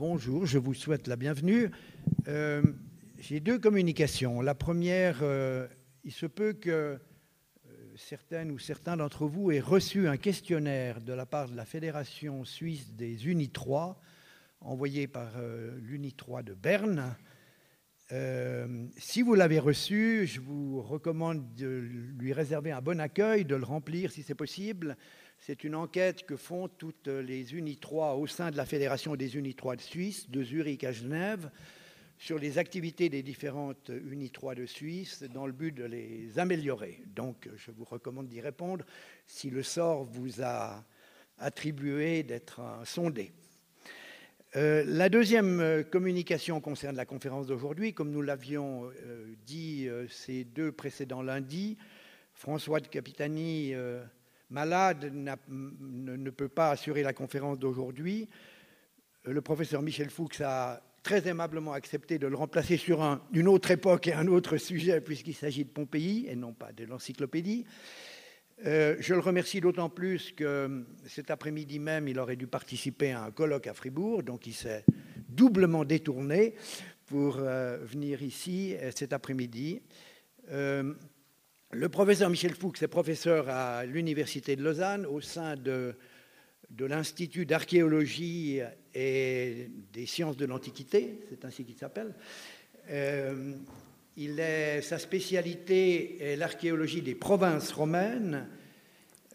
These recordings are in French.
bonjour, je vous souhaite la bienvenue. Euh, j'ai deux communications. La première, euh, il se peut que euh, certaines ou certains d'entre vous aient reçu un questionnaire de la part de la Fédération suisse des Unis 3, envoyé par l'Uni 3 de Berne. si vous l'avez reçu, je vous recommande de lui réserver un bon accueil, de le remplir si c'est possible. C'est une enquête que font toutes les 3 au sein de la Fédération des 3 de Suisse, de Zurich à Genève, sur les activités des différentes 3 de Suisse dans le but de les améliorer. Donc, je vous recommande d'y répondre si le sort vous a attribué d'être sondé. Euh, la deuxième communication concerne la conférence d'aujourd'hui. Comme nous l'avions euh, dit euh, ces deux précédents lundis, François de Capitani malade ne, peut pas assurer la conférence d'aujourd'hui. Euh, le professeur Michel Fuchs a très aimablement accepté de le remplacer sur une autre époque et un autre sujet, puisqu'il s'agit de Pompéi et non pas de l'encyclopédie. Euh, je le remercie d'autant plus que cet après-midi même, il aurait dû participer à un colloque à Fribourg, donc il s'est doublement détourné pour euh, venir ici cet après-midi. Le professeur Michel Fuchs est professeur à l'Université de Lausanne au sein de, de l'Institut d'archéologie et des sciences de l'Antiquité, c'est ainsi qu'il s'appelle. Euh, il est, sa spécialité est l'archéologie des provinces romaines.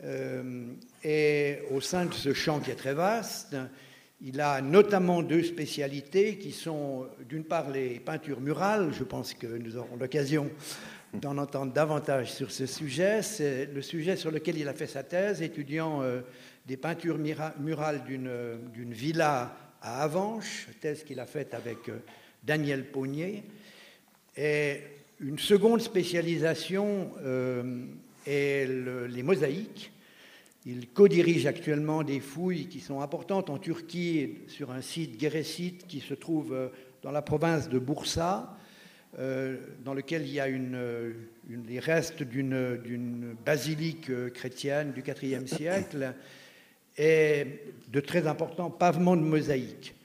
Euh, et au sein de ce champ qui est très vaste, il a notamment deux spécialités qui sont d'une part les peintures murales, je pense que nous aurons l'occasion d'en entendre davantage sur ce sujet. C'est le sujet sur lequel il a fait sa thèse, étudiant euh, des peintures murales d'une villa à Avanches, thèse qu'il a faite avec euh, Daniel Pognier. Et une seconde spécialisation euh, est les mosaïques. Il co-dirige actuellement des fouilles qui sont importantes en Turquie sur un site guérécite qui se trouve dans la province de Bursa euh, dans lequel il y a une, les restes d'une basilique euh, chrétienne du IVe siècle et de très importants pavements de mosaïque.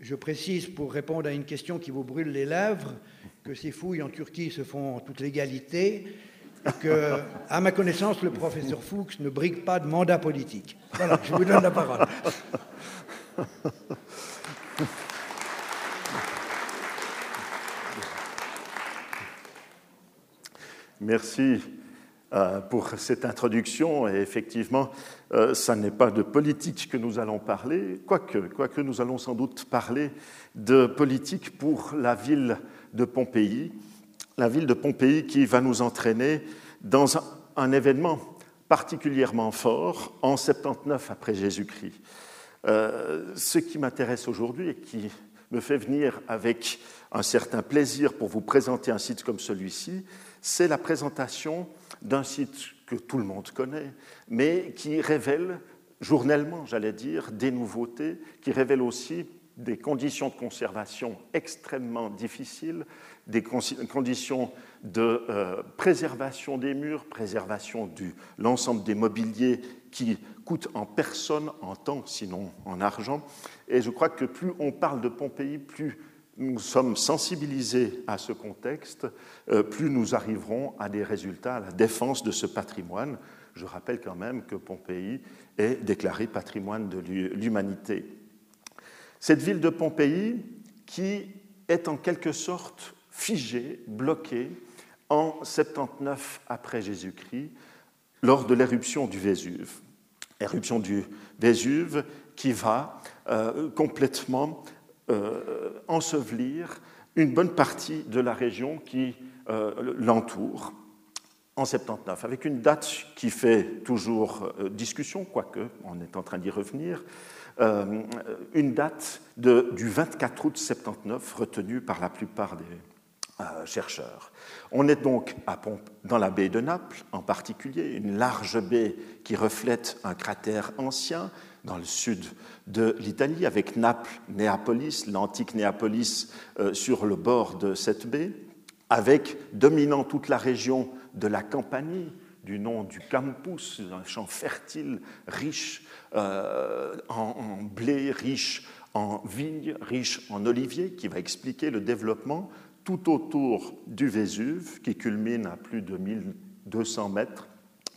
Je précise, pour répondre à une question qui vous brûle les lèvres, que ces fouilles en Turquie se font en toute légalité et que, à ma connaissance, le professeur Fuchs ne brigue pas de mandat politique. Voilà, je vous donne la parole. Merci euh, pour cette introduction. Et effectivement, euh, ça n'est pas de politique que nous allons parler, quoique, quoique nous allons sans doute parler de politique pour la ville de Pompéi, la ville de Pompéi qui va nous entraîner dans un, événement particulièrement fort en 79 après Jésus-Christ. Euh, ce qui m'intéresse aujourd'hui et qui me fait venir avec un certain plaisir pour vous présenter un site comme celui-ci, c'est la présentation d'un site que tout le monde connaît, mais qui révèle journellement, j'allais dire, des nouveautés, qui révèle aussi des conditions de conservation extrêmement difficiles, des conditions de euh, préservation des murs, préservation de l'ensemble des mobiliers qui coûtent en personne, en temps, sinon en argent. Et je crois que plus on parle de Pompéi, plus nous sommes sensibilisés à ce contexte, euh, plus nous arriverons à des résultats, à la défense de ce patrimoine. Je rappelle quand même que Pompéi est déclaré patrimoine de l'humanité. Cette ville de Pompéi, qui est en quelque sorte figée, bloquée, en 79 après Jésus-Christ, lors de l'éruption du Vésuve. Éruption du Vésuve qui va euh, complètement ensevelir une bonne partie de la région qui euh, l'entoure en 79, avec une date qui fait toujours euh, discussion, quoique on est en train d'y revenir, une date de, du 24 août 79 retenue par la plupart des chercheurs. On est donc dans la baie de Naples en particulier, une large baie qui reflète un cratère ancien dans le sud de l'Italie, avec Naples, Néapolis, l'antique Néapolis euh, sur le bord de cette baie, avec dominant toute la région de la Campanie, du nom du campus, un champ fertile, riche euh, en, blé, riche en vignes riche en oliviers, qui va expliquer le développement tout autour du Vésuve, qui culmine à plus de 1200 mètres,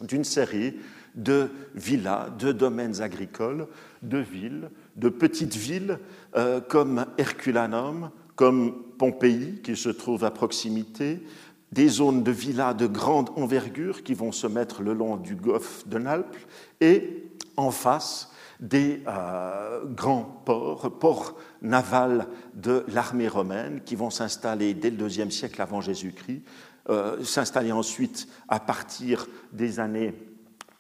d'une série de villas, de domaines agricoles, de villes, de petites villes euh, comme Herculanum, comme Pompéi, qui se trouve à proximité, des zones de villas de grande envergure qui vont se mettre le long du golfe de Naples, et en face, des euh, grands ports, ports navals de l'armée romaine qui vont s'installer dès le deuxième siècle avant Jésus-Christ, euh, s'installer ensuite à partir des années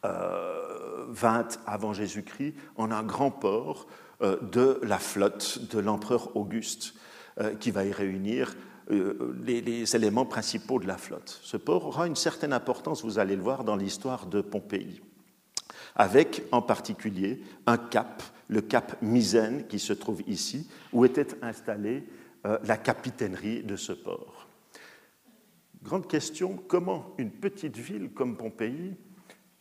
20 euh, avant Jésus-Christ en un grand port de la flotte de l'empereur Auguste qui va y réunir les, les, éléments principaux de la flotte. Ce port aura une certaine importance, vous allez le voir, dans l'histoire de Pompéi avec en particulier un cap, le cap Misène, qui se trouve ici, où était installée euh, la capitainerie de ce port. Grande question, comment une petite ville comme Pompéi,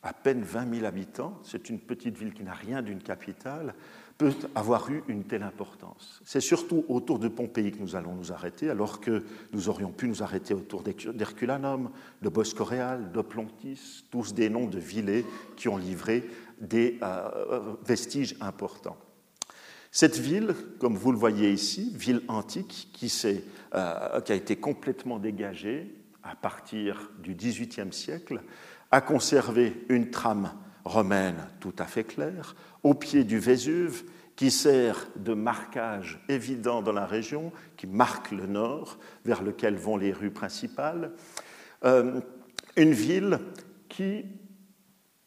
à peine 20 000 habitants, c'est une petite ville qui n'a rien d'une capitale, peut avoir eu une telle importance. C'est surtout autour de Pompéi que nous allons nous arrêter, alors que nous aurions pu nous arrêter autour d'Herculanum, de Boscoréal, de Plontis, tous des noms de villes qui ont livré des euh, vestiges importants. Cette ville, comme vous le voyez ici, ville antique qui, euh, qui a été complètement dégagée à partir du XVIIIe siècle, a conservé une trame romaine tout à fait claire, au pied du Vésuve, qui sert de marquage évident dans la région, qui marque le nord, vers lequel vont les rues principales. Euh, une ville qui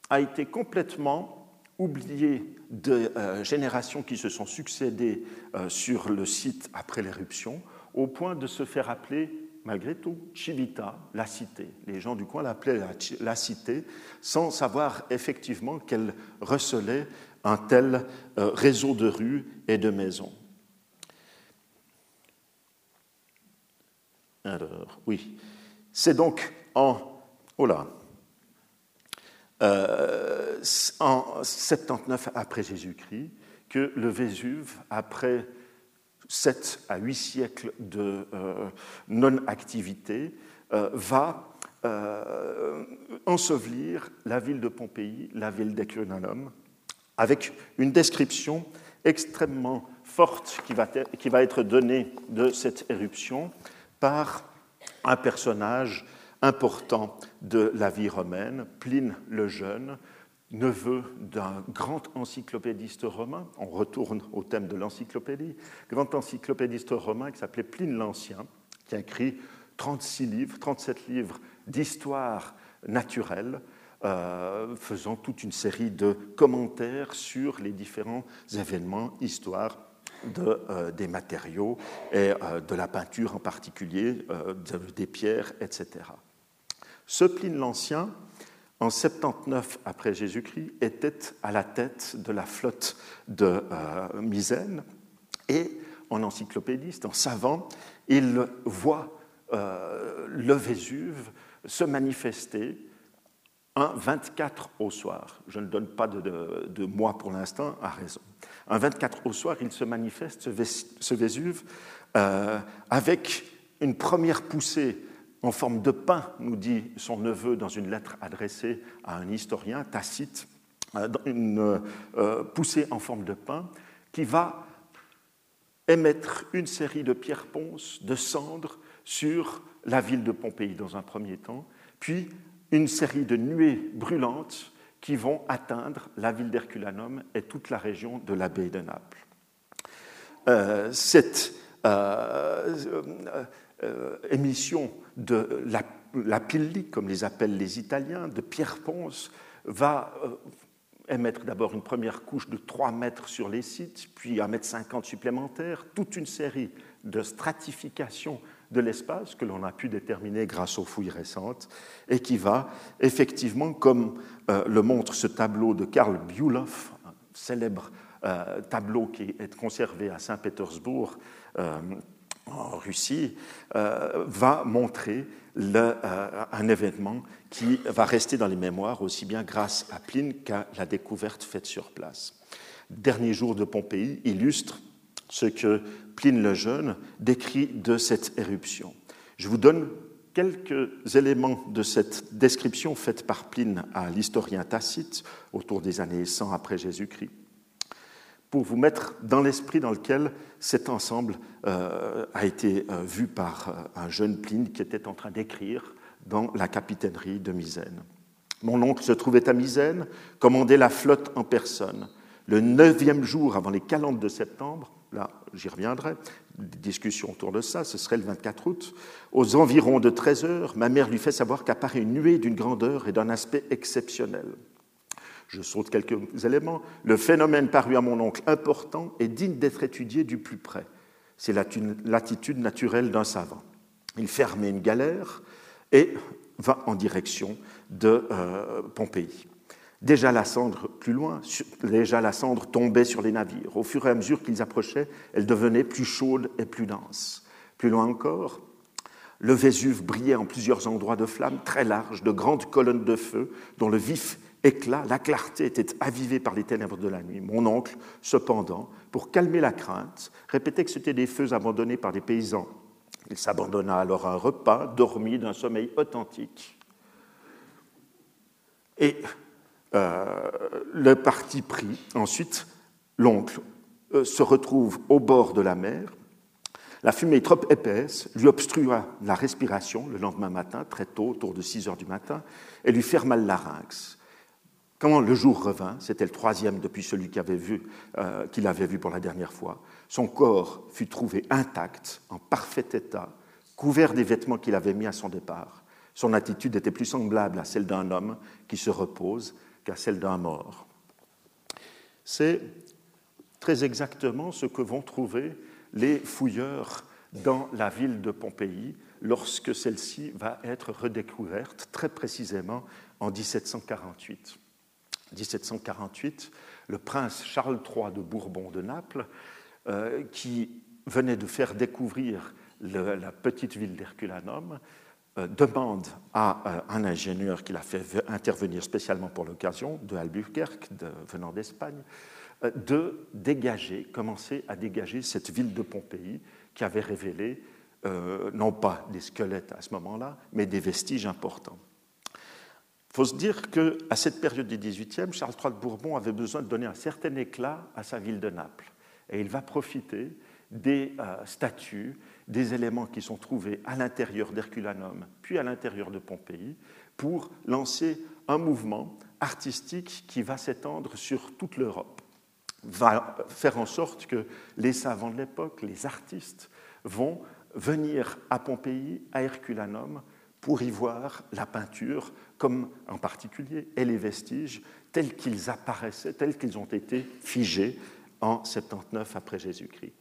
a été complètement oubliée de euh, générations qui se sont succédées euh, sur le site après l'éruption, au point de se faire appeler malgré tout Civita, la cité. Les gens du coin l'appelaient la, cité, sans savoir effectivement qu'elle recelait un tel euh, réseau de rues et de maisons. Alors, oui, c'est donc en, oh là, euh, en 79 après Jésus-Christ que le Vésuve, après 7 à 8 siècles de euh, non-activité, euh, va euh, ensevelir la ville de Pompéi, la ville d'Ecunanum, avec une description extrêmement forte qui va, qui va être donnée de cette éruption par un personnage important de la vie romaine, Pline le Jeune, neveu d'un grand encyclopédiste romain, on retourne au thème de l'encyclopédie, grand encyclopédiste romain qui s'appelait Pline l'Ancien, qui a écrit 36 livres, 37 livres d'histoire naturelle, euh, faisant toute une série de commentaires sur les différents événements, histoires de, euh, des matériaux et euh, de la peinture en particulier, des pierres, etc. Ce Pline l'Ancien en 79 après Jésus-Christ, était à la tête de la flotte de euh, Misène et en encyclopédiste, en savant, il voit euh, le Vésuve se manifester un 24 au soir. Je ne donne pas de, mois pour l'instant, à raison. Un 24 au soir, il se manifeste, ce, Vésuve, euh, avec une première poussée en forme de pain, nous dit son neveu dans une lettre adressée à un historien, Tacite, euh, une euh, poussée en forme de pain, qui va émettre une série de pierres ponces, de cendres sur la ville de Pompéi dans un premier temps, puis une série de nuées brûlantes qui vont atteindre la ville d'Herculanum et toute la région de la baie de Naples. Euh, cette euh, émission de la, la comme les appellent les Italiens, de Pierre Ponce, va euh, émettre d'abord une première couche de 3 mètres sur les sites, puis 1 mètre 50 supplémentaires, toute une série de stratifications de l'espace que l'on a pu déterminer grâce aux fouilles récentes et qui va effectivement, comme euh, le montre ce tableau de Karl Bülow, un célèbre tableau qui est conservé à Saint-Pétersbourg en Russie euh, va montrer euh, un événement qui va rester dans les mémoires aussi bien grâce à Pline qu'à la découverte faite sur place. Dernier jour de Pompéi illustre ce que Pline le Jeune décrit de cette éruption. Je vous donne quelques éléments de cette description faite par Pline à l'historien Tacite autour des années 100 après Jésus-Christ, pour vous mettre dans l'esprit dans lequel cet ensemble euh, a été euh, vu par euh, un jeune Pline qui était en train d'écrire dans la capitainerie de Misène. Mon oncle se trouvait à Misène, commandait la flotte en personne. Le neuvième jour avant les calendes de septembre, là j'y reviendrai, discussion autour de ça, ce serait le 24 août, aux environs de 13 heures, ma mère lui fait savoir qu'apparaît une nuée d'une grandeur et d'un aspect exceptionnel. Je saute quelques éléments. Le phénomène parut à mon oncle important et digne d'être étudié du plus près. C'est l'attitude naturelle d'un savant. Il fermait une galère et va en direction de euh, Pompéi. Déjà la cendre, plus loin, déjà la cendre tombait sur les navires. Au fur et à mesure qu'ils approchaient, elle devenait plus chaude et plus dense. Plus loin encore, le Vésuve brillait en plusieurs endroits de flammes très larges, de grandes colonnes de feu, dont le vif éclat, la clarté était avivée par les ténèbres de la nuit. Mon oncle, cependant, pour calmer la crainte, répétait que c'étaient des feux abandonnés par des paysans. Il s'abandonna alors à un repas, dormi d'un sommeil authentique. Et euh, le parti pris, ensuite, l'oncle euh, se retrouve au bord de la mer. La fumée trop épaisse lui obstrua la respiration le lendemain matin, très tôt, autour de 6 heures du matin, et lui ferma le larynx. Quand le jour revint, c'était le troisième depuis celui qu'il avait, vu, euh, avait vu pour la dernière fois, son corps fut trouvé intact, en parfait état, couvert des vêtements qu'il avait mis à son départ. Son attitude était plus semblable à celle d'un homme qui se repose qu'à celle d'un mort. C'est très exactement ce que vont trouver les fouilleurs dans la ville de Pompéi lorsque celle-ci va être redécouverte très précisément en 1748. 1748, le prince Charles III de Bourbon de Naples, euh, qui venait de faire découvrir la petite ville d'Herculanum, euh, demande à euh, un ingénieur qu'il a fait intervenir spécialement pour l'occasion, de Albuquerque, venant d'Espagne, de dégager, commencer à dégager cette ville de Pompéi qui avait révélé non pas des squelettes à ce moment-là, mais des vestiges importants. Faut se dire qu'à cette période du XVIIIe, Charles III de Bourbon avait besoin de donner un certain éclat à sa ville de Naples. Et il va profiter des euh, statues, des éléments qui sont trouvés à l'intérieur d'Herculanum, puis à l'intérieur de Pompéi, pour lancer un mouvement artistique qui va s'étendre sur toute l'Europe, va faire en sorte que les savants de l'époque, les artistes, vont venir à Pompéi, à Herculanum, pour y voir la peinture, comme en particulier, et les vestiges tels qu'ils apparaissaient, tels qu'ils ont été figés en 79 après Jésus-Christ.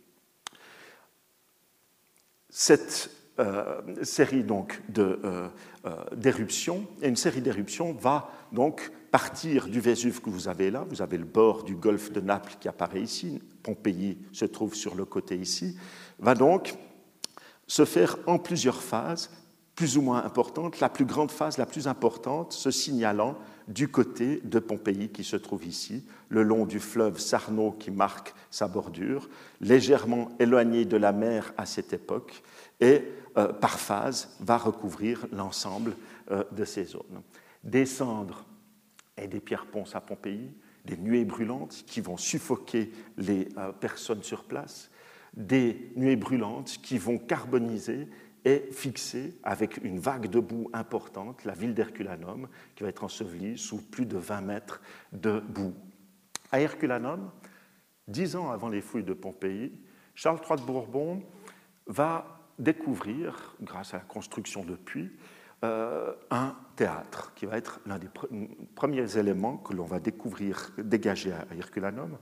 Cette euh, série donc euh, euh, d'éruptions, et une série d'éruptions va donc partir du Vésuve que vous avez là. Vous avez le bord du golfe de Naples qui apparaît ici. Pompéi se trouve sur le côté ici. Va donc se faire en plusieurs phases plus ou moins importantes. La plus grande phase, la plus importante, se signalant du côté de Pompéi qui se trouve ici, le long du fleuve Sarno qui marque sa bordure, légèrement éloigné de la mer à cette époque, et euh, par phase va recouvrir l'ensemble euh, de ces zones. Des cendres et des pierres ponces à Pompéi, des nuées brûlantes qui vont suffoquer les euh, personnes sur place, des nuées brûlantes qui vont carboniser est fixée avec une vague de boue importante, la ville d'Herculanum, qui va être ensevelie sous plus de 20 mètres de boue. À Herculanum, dix ans avant les fouilles de Pompéi, Charles III de Bourbon va découvrir, grâce à la construction de puits, euh, un théâtre qui va être l'un des premiers éléments que l'on va découvrir dégagés à Herculanum.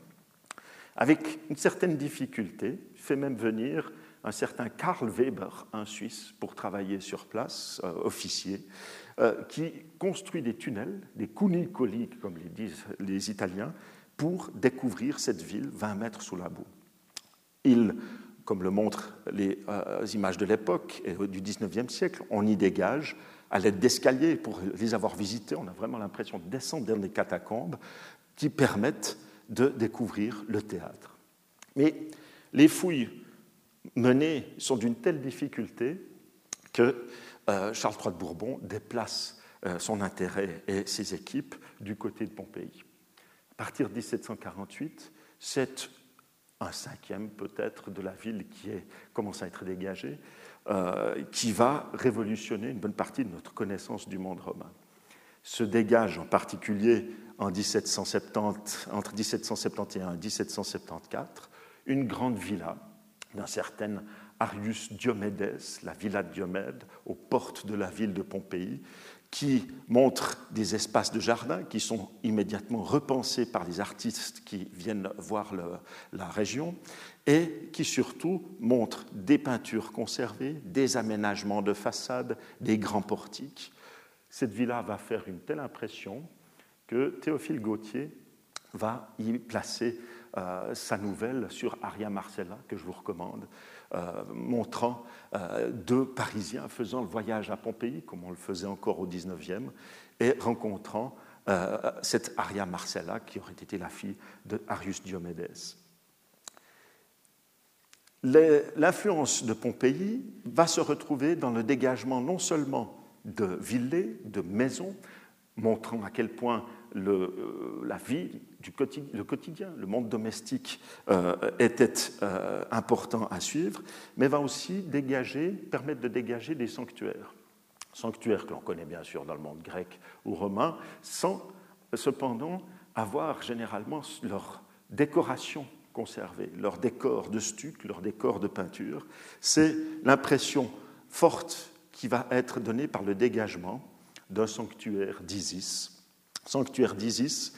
Avec une certaine difficulté, fait même venir un certain Karl Weber, un Suisse, pour travailler sur place, euh, officier, euh, qui construit des tunnels, des cunicoli, comme les disent les Italiens, pour découvrir cette ville 20 mètres sous la boue. Il, comme le montrent les euh, images de l'époque et du 19e siècle, on y dégage à l'aide d'escaliers. Pour les avoir visités, on a vraiment l'impression de descendre dans des catacombes qui permettent de découvrir le théâtre. Mais les fouilles menées sont d'une telle difficulté que Charles III de Bourbon déplace son intérêt et ses équipes du côté de Pompéi. À partir de 1748, c'est un cinquième peut-être de la ville qui commence à être dégagée, euh, qui va révolutionner une bonne partie de notre connaissance du monde romain. Se dégage en particulier en 1770, entre 1771 et 1774 une grande villa d'un certain Arius Diomedes, la villa de Diomède, aux portes de la ville de Pompéi, qui montre des espaces de jardin qui sont immédiatement repensés par les artistes qui viennent voir la région et qui surtout montre des peintures conservées, des aménagements de façade, des grands portiques. Cette villa va faire une telle impression que Théophile Gautier va y placer euh, sa nouvelle sur Aria Marcella, que je vous recommande, euh, montrant euh, deux Parisiens faisant le voyage à Pompéi, comme on le faisait encore au XIXe, et rencontrant cette Aria Marcella, qui aurait été la fille de Arius. L'influence de Pompéi va se retrouver dans le dégagement non seulement de villas, de maisons, montrant à quel point la le quotidien, le monde domestique euh, était euh, important à suivre, mais va aussi dégager, permettre de dégager des sanctuaires. Sanctuaires que l'on connaît bien sûr dans le monde grec ou romain, sans cependant avoir généralement leur décoration conservée, leur décor de stuc, leur décor de peinture. C'est l'impression forte qui va être donnée par le dégagement d'un sanctuaire d'Isis. Sanctuaire d'Isis,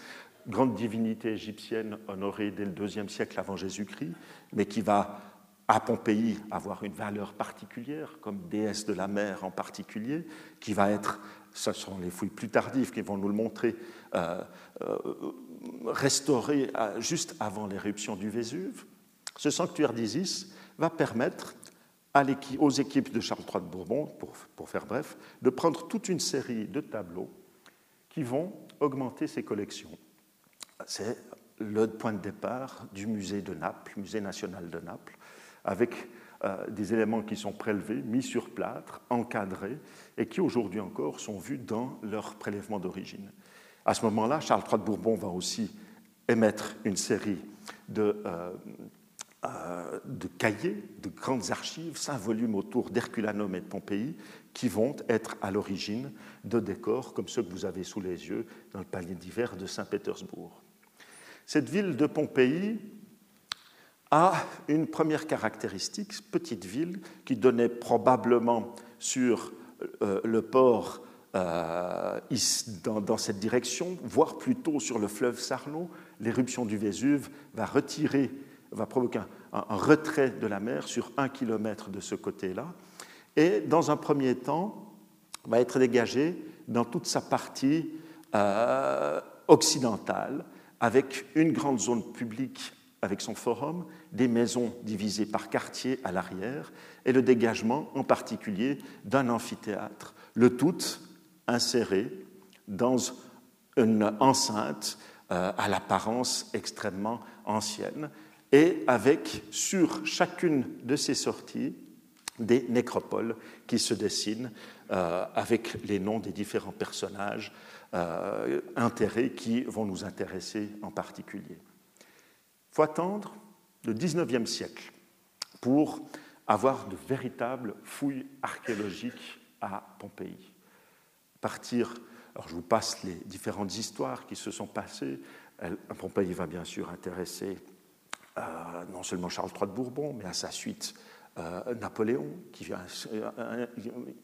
grande divinité égyptienne honorée dès le IIe siècle avant Jésus-Christ, mais qui va à Pompéi avoir une valeur particulière, comme déesse de la mer en particulier, qui va être, ce sont les fouilles plus tardives qui vont nous le montrer, euh, euh, restaurée juste avant l'éruption du Vésuve. Ce sanctuaire d'Isis va permettre aux équipes de Charles III de Bourbon, pour, pour faire bref, de prendre toute une série de tableaux qui vont augmenter ses collections c'est le point de départ du musée de Naples, musée national de Naples, avec euh, des éléments qui sont prélevés, mis sur plâtre, encadrés, et qui aujourd'hui encore sont vus dans leur prélèvement d'origine. À ce moment-là, Charles III de Bourbon va aussi émettre une série de, euh, euh, de cahiers, de grandes archives, cinq volumes autour d'Herculanum et de Pompéi, qui vont être à l'origine de décors comme ceux que vous avez sous les yeux dans le palais d'hiver de Saint-Pétersbourg. Cette ville de Pompéi a une première caractéristique, petite ville qui donnait probablement sur euh, le port euh, dans, cette direction, voire plutôt sur le fleuve Sarno. L'éruption du Vésuve va retirer, va provoquer un, retrait de la mer sur un kilomètre de ce côté-là, et dans un premier temps va être dégagée dans toute sa partie euh, occidentale avec une grande zone publique avec son forum, des maisons divisées par quartier à l'arrière, et le dégagement en particulier d'un amphithéâtre, le tout inséré dans une enceinte euh, à l'apparence extrêmement ancienne, et avec sur chacune de ces sorties des nécropoles qui se dessinent euh, avec les noms des différents personnages euh, intérêts qui vont nous intéresser en particulier. Il faut attendre le XIXe siècle pour avoir de véritables fouilles archéologiques à Pompéi. Partir, alors je vous passe les différentes histoires qui se sont passées. Pompéi va bien sûr intéresser euh, non seulement Charles III de Bourbon, mais à sa suite euh, Napoléon, qui euh,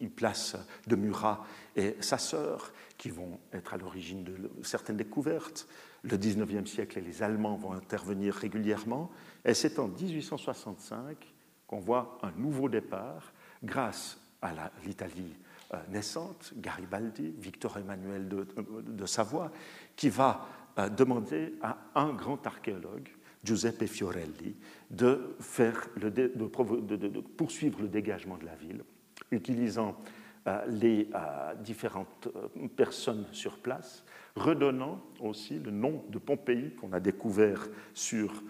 il place de Murat et sa sœur, qui vont être à l'origine de certaines découvertes. Le 19e siècle et les Allemands vont intervenir régulièrement. Et c'est en 1865 qu'on voit un nouveau départ grâce à l'Italie euh, naissante, Garibaldi, Victor Emmanuel de Savoie, qui va demander à un grand archéologue, Giuseppe Fiorelli de, faire poursuivre le dégagement de la ville, utilisant euh, les euh, différentes euh, personnes sur place, redonnant aussi le nom de Pompéi qu'on a découvert sur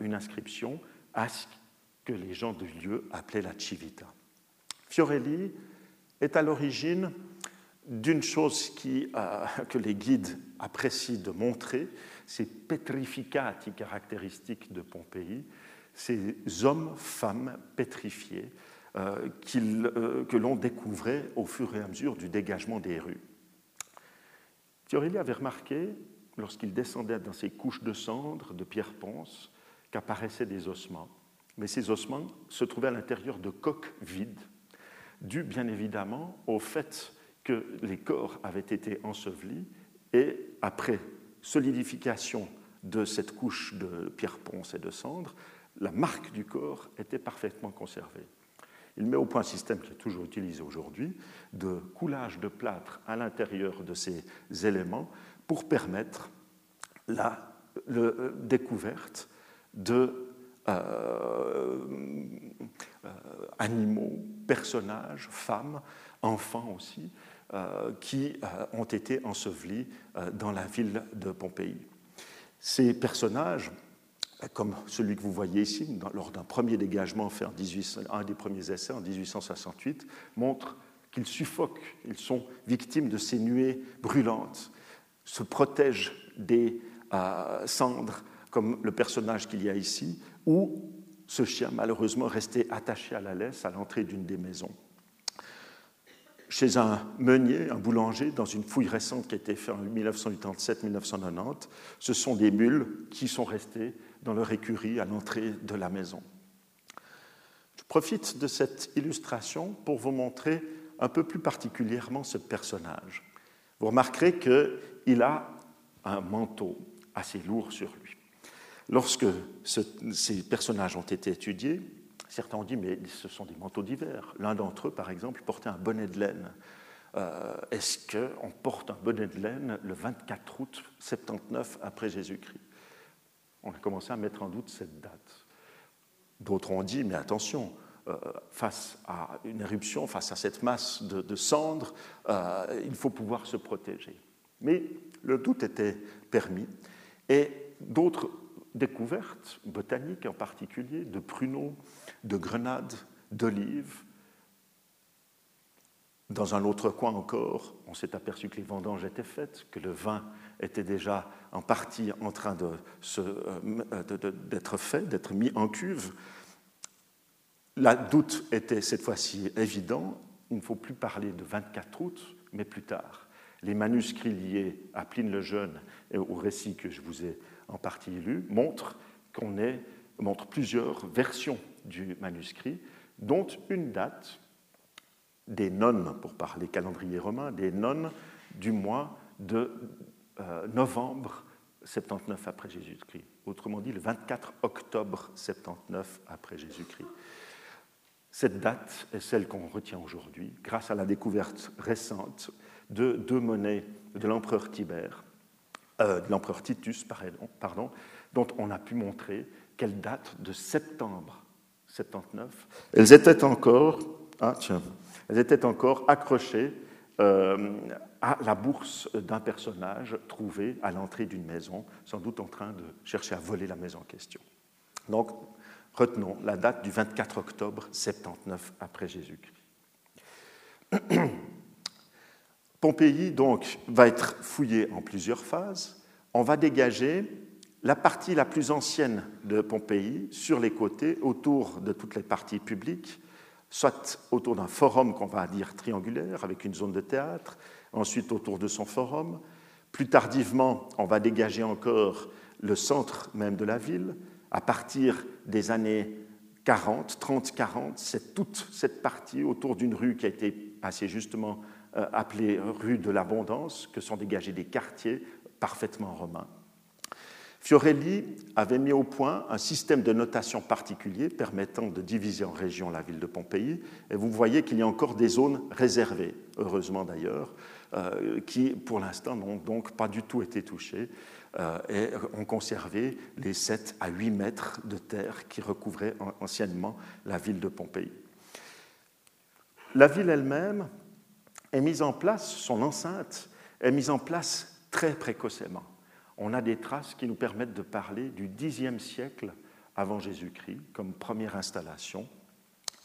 une inscription à que les gens du lieu appelaient la civita. Fiorelli est à l'origine d'une chose qui, que les guides apprécient de montrer, ces petrificati caractéristiques de Pompéi, ces hommes, femmes pétrifiés euh, euh, que l'on découvrait au fur et à mesure du dégagement des rues. Fiorelli avait remarqué, lorsqu'il descendait dans ces couches de cendres, de pierre ponce, qu'apparaissaient des ossements. Mais ces ossements se trouvaient à l'intérieur de coques vides, dû bien évidemment au fait que les corps avaient été ensevelis et après solidification de cette couche de pierre ponce et de cendres, la marque du corps était parfaitement conservée. Il met au point un système qui est toujours utilisé aujourd'hui de coulage de plâtre à l'intérieur de ces éléments pour permettre la euh, découverte de euh, euh, animaux, personnages, femmes, enfants aussi, qui euh, ont été ensevelis euh, dans la ville de Pompéi. Ces personnages, comme celui que vous voyez ici, lors d'un premier dégagement fait en 18, un des premiers essais en 1868, montrent qu'ils suffoquent, ils sont victimes de ces nuées brûlantes, se protègent des cendres, comme le personnage qu'il y a ici, ou ce chien malheureusement resté attaché à la laisse à l'entrée d'une des maisons chez un meunier, un boulanger, dans une fouille récente qui a été faite en 1987-1990. Ce sont des mules qui sont restées dans leur écurie à l'entrée de la maison. Je profite de cette illustration pour vous montrer un peu plus particulièrement ce personnage. Vous remarquerez qu'il a un manteau assez lourd sur lui. Lorsque ces personnages ont été étudiés, Certains ont dit, mais ce sont des manteaux d'hiver. L'un d'entre eux, par exemple, portait un bonnet de laine. Euh, est-ce qu'on porte un bonnet de laine le 24 août 79 après Jésus-Christ? On a commencé à mettre en doute cette date. D'autres ont dit, mais attention, euh, face à une éruption, face à cette masse de, cendres, euh, il faut pouvoir se protéger. Mais le doute était permis et d'autres découvertes botaniques en particulier, de pruneaux, de grenades, d'olives. Dans un autre coin encore, on s'est aperçu que les vendanges étaient faites, que le vin était déjà en partie en train euh, d'être fait, d'être mis en cuve. La doute était cette fois-ci évident. Il ne faut plus parler de 24 août, mais plus tard. Les manuscrits liés à Pline le Jeune et au récit que je vous ai en partie lu montrent qu'on montre plusieurs versions du manuscrit, dont une date des nonnes, pour parler calendrier romain, des nonnes du mois de euh, novembre 79 après Jésus-Christ. Autrement dit, le 24 octobre 79 après Jésus-Christ. Cette date est celle qu'on retient aujourd'hui grâce à la découverte récente de deux monnaies de l'empereur Tibère, euh, de l'empereur Titus, pardon, dont on a pu montrer qu'elles datent de septembre 79. Elles étaient encore, ah, elles étaient encore accrochées euh, à la bourse d'un personnage trouvé à l'entrée d'une maison, sans doute en train de chercher à voler la maison en question. Donc, retenons la date du 24 octobre 79 après Jésus-Christ. Pompéi, donc, va être fouillé en plusieurs phases. On va dégager la partie la plus ancienne de Pompéi, sur les côtés, autour de toutes les parties publiques, soit autour d'un forum qu'on va dire triangulaire, avec une zone de théâtre, ensuite autour de son forum. Plus tardivement, on va dégager encore le centre même de la ville. À partir des années 40, 30, 40, c'est toute cette partie autour d'une rue qui a été assez justement appelée rue de l'abondance, que sont dégagés des quartiers parfaitement romains. Fiorelli avait mis au point un système de notation particulier permettant de diviser en régions la ville de Pompéi, et vous voyez qu'il y a encore des zones réservées, heureusement d'ailleurs, euh, qui pour l'instant n'ont donc pas du tout été touchées euh, et ont conservé les 7 à 8 mètres de terre qui recouvraient anciennement la ville de Pompéi. La ville elle-même est mise en place, son enceinte est mise en place très précocement. On a des traces qui nous permettent de parler du Xe siècle avant Jésus-Christ comme première installation,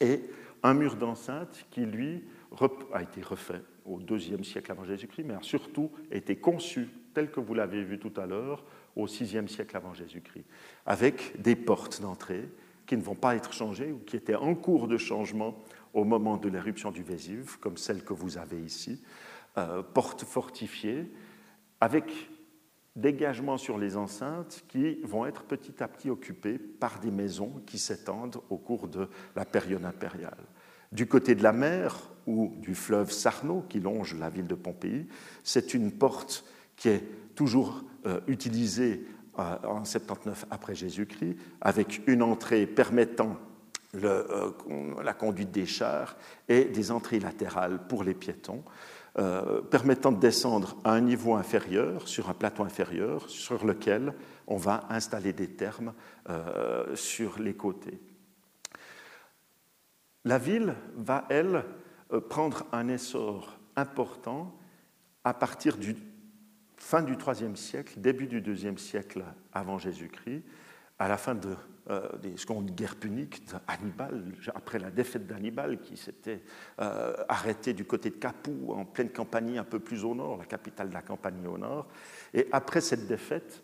et un mur d'enceinte qui, lui, a été refait au deuxième siècle avant Jésus-Christ, mais a surtout été conçu, tel que vous l'avez vu tout à l'heure, au sixième siècle avant Jésus-Christ, avec des portes d'entrée qui ne vont pas être changées ou qui étaient en cours de changement au moment de l'éruption du Vésuve, comme celle que vous avez ici, euh, portes fortifiées, avec dégagements sur les enceintes qui vont être petit à petit occupées par des maisons qui s'étendent au cours de la période impériale. Du côté de la mer ou du fleuve Sarno qui longe la ville de Pompéi, c'est une porte qui est toujours euh, utilisée euh, en 79 après Jésus-Christ, avec une entrée permettant euh, la conduite des chars et des entrées latérales pour les piétons, permettant de descendre à un niveau inférieur, sur un plateau inférieur, sur lequel on va installer des thermes sur les côtés. La ville va, elle, euh, prendre un essor important à partir du fin du IIIe siècle, début du IIe siècle avant Jésus-Christ, à la fin de euh, des secondes guerres puniques d'Hannibal, après la défaite d'Hannibal, qui s'était euh, arrêté du côté de Capoue, en pleine Campanie, un peu plus au nord, la capitale de la Campanie au nord. Et après cette défaite,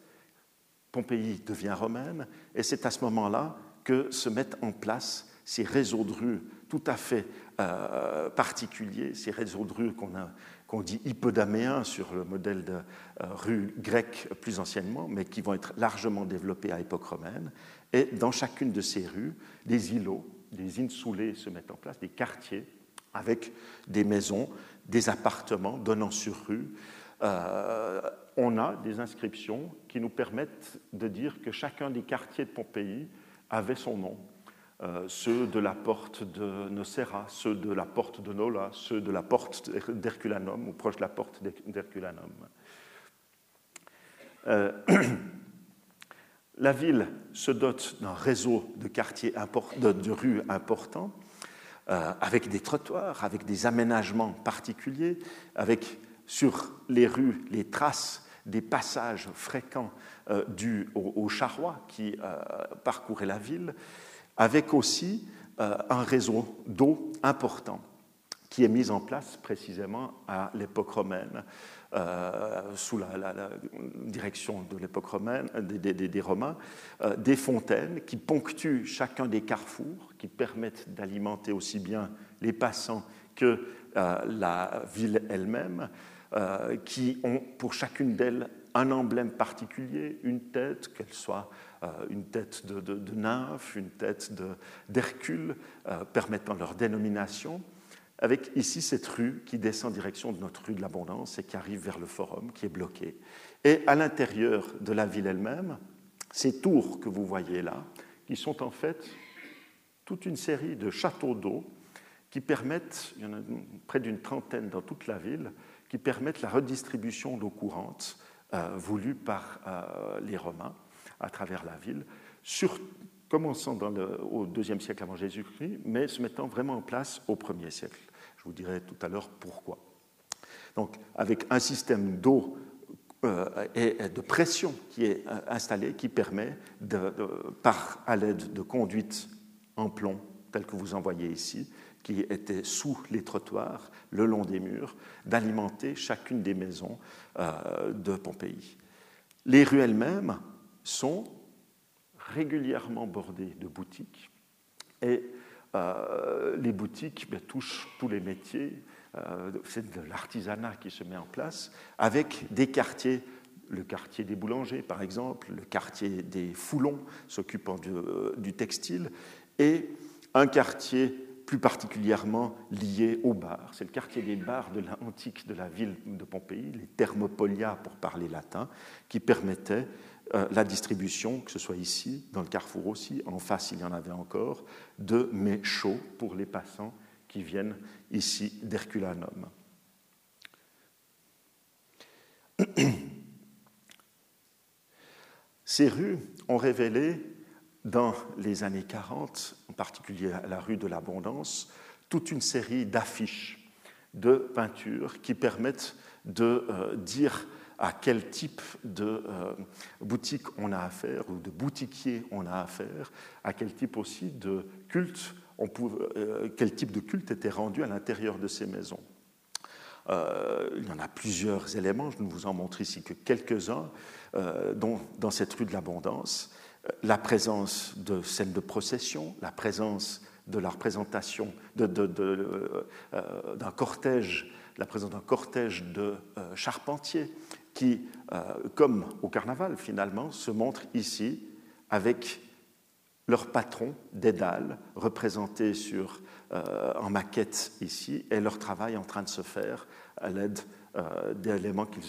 Pompéi devient romaine, et c'est à ce moment-là que se mettent en place ces réseaux de rues tout à fait euh, particuliers, ces réseaux de rues qu'on dit hypodaméens sur le modèle de euh, rues grecques plus anciennement, mais qui vont être largement développés à l'époque romaine. Et dans chacune de ces rues, des îlots, des insulés se mettent en place, des quartiers avec des maisons, des appartements donnant sur rue. Euh, on a des inscriptions qui nous permettent de dire que chacun des quartiers de Pompéi avait son nom euh, ceux de la porte de Nocera, ceux de la porte de Nola, ceux de la porte d'Herculanum, ou proche de la porte d'Herculanum. Euh, la ville se dote d'un réseau de quartiers rues importants, euh, avec des trottoirs, avec des aménagements particuliers, avec sur les rues les traces des passages fréquents dus aux, charrois qui parcouraient la ville, avec aussi euh, un réseau d'eau important qui est mis en place précisément à l'époque romaine, euh, sous la, direction de l'époque romaine, des, Romains, euh, des fontaines qui ponctuent chacun des carrefours, qui permettent d'alimenter aussi bien les passants que la ville elle-même, qui ont pour chacune d'elles un emblème particulier, une tête, qu'elle soit une tête de, nymphe, une tête d'Hercule, euh, permettant leur dénomination, avec ici cette rue qui descend en direction de notre rue de l'Abondance et qui arrive vers le forum, qui est bloqué. Et à l'intérieur de la ville elle-même, ces tours que vous voyez là, qui sont en fait toute une série de châteaux d'eau qui permettent, il y en a près d'une trentaine dans toute la ville, qui permettent la redistribution d'eau courante euh, voulue par les Romains à travers la ville, commençant dans le, au deuxième siècle avant Jésus-Christ, mais se mettant vraiment en place au premier siècle. Je vous dirai tout à l'heure pourquoi. Donc, avec un système d'eau euh, et de pression qui est euh, installé, qui permet, par, à l'aide de conduites en plomb, telles que vous en voyez ici, qui étaient sous les trottoirs, le long des murs, d'alimenter chacune des maisons euh, de Pompéi. Les rues elles-mêmes sont régulièrement bordés de boutiques et euh, les boutiques ben, touchent tous les métiers. Euh, c'est de l'artisanat qui se met en place avec des quartiers, le quartier des boulangers par exemple, le quartier des foulons s'occupant du, euh, du, textile et un quartier plus particulièrement lié aux bars. C'est le quartier des bars de l'antique de la ville de Pompéi, les thermopolia pour parler latin, qui permettaient euh, la distribution, que ce soit ici, dans le carrefour aussi, en face il y en avait encore, de mets chauds pour les passants qui viennent ici d'Herculanum. Ces rues ont révélé, dans les années 40, en particulier la rue de l'Abondance, toute une série d'affiches, de peintures qui permettent de euh, dire à quel type de boutique on a affaire ou de boutiquier on a affaire, à quel type aussi de culte, on quel type de culte était rendu à l'intérieur de ces maisons. il y en a plusieurs éléments, je ne vous en montre ici que quelques-uns, dont dans cette rue de l'abondance la présence de scènes de procession, la présence de la représentation euh, d'un cortège, la présence d'un cortège de euh, charpentiers qui, euh, comme au carnaval finalement, se montrent ici avec leur patron, Dédale, représenté sur, en maquette ici, et leur travail en train de se faire à l'aide d'éléments qui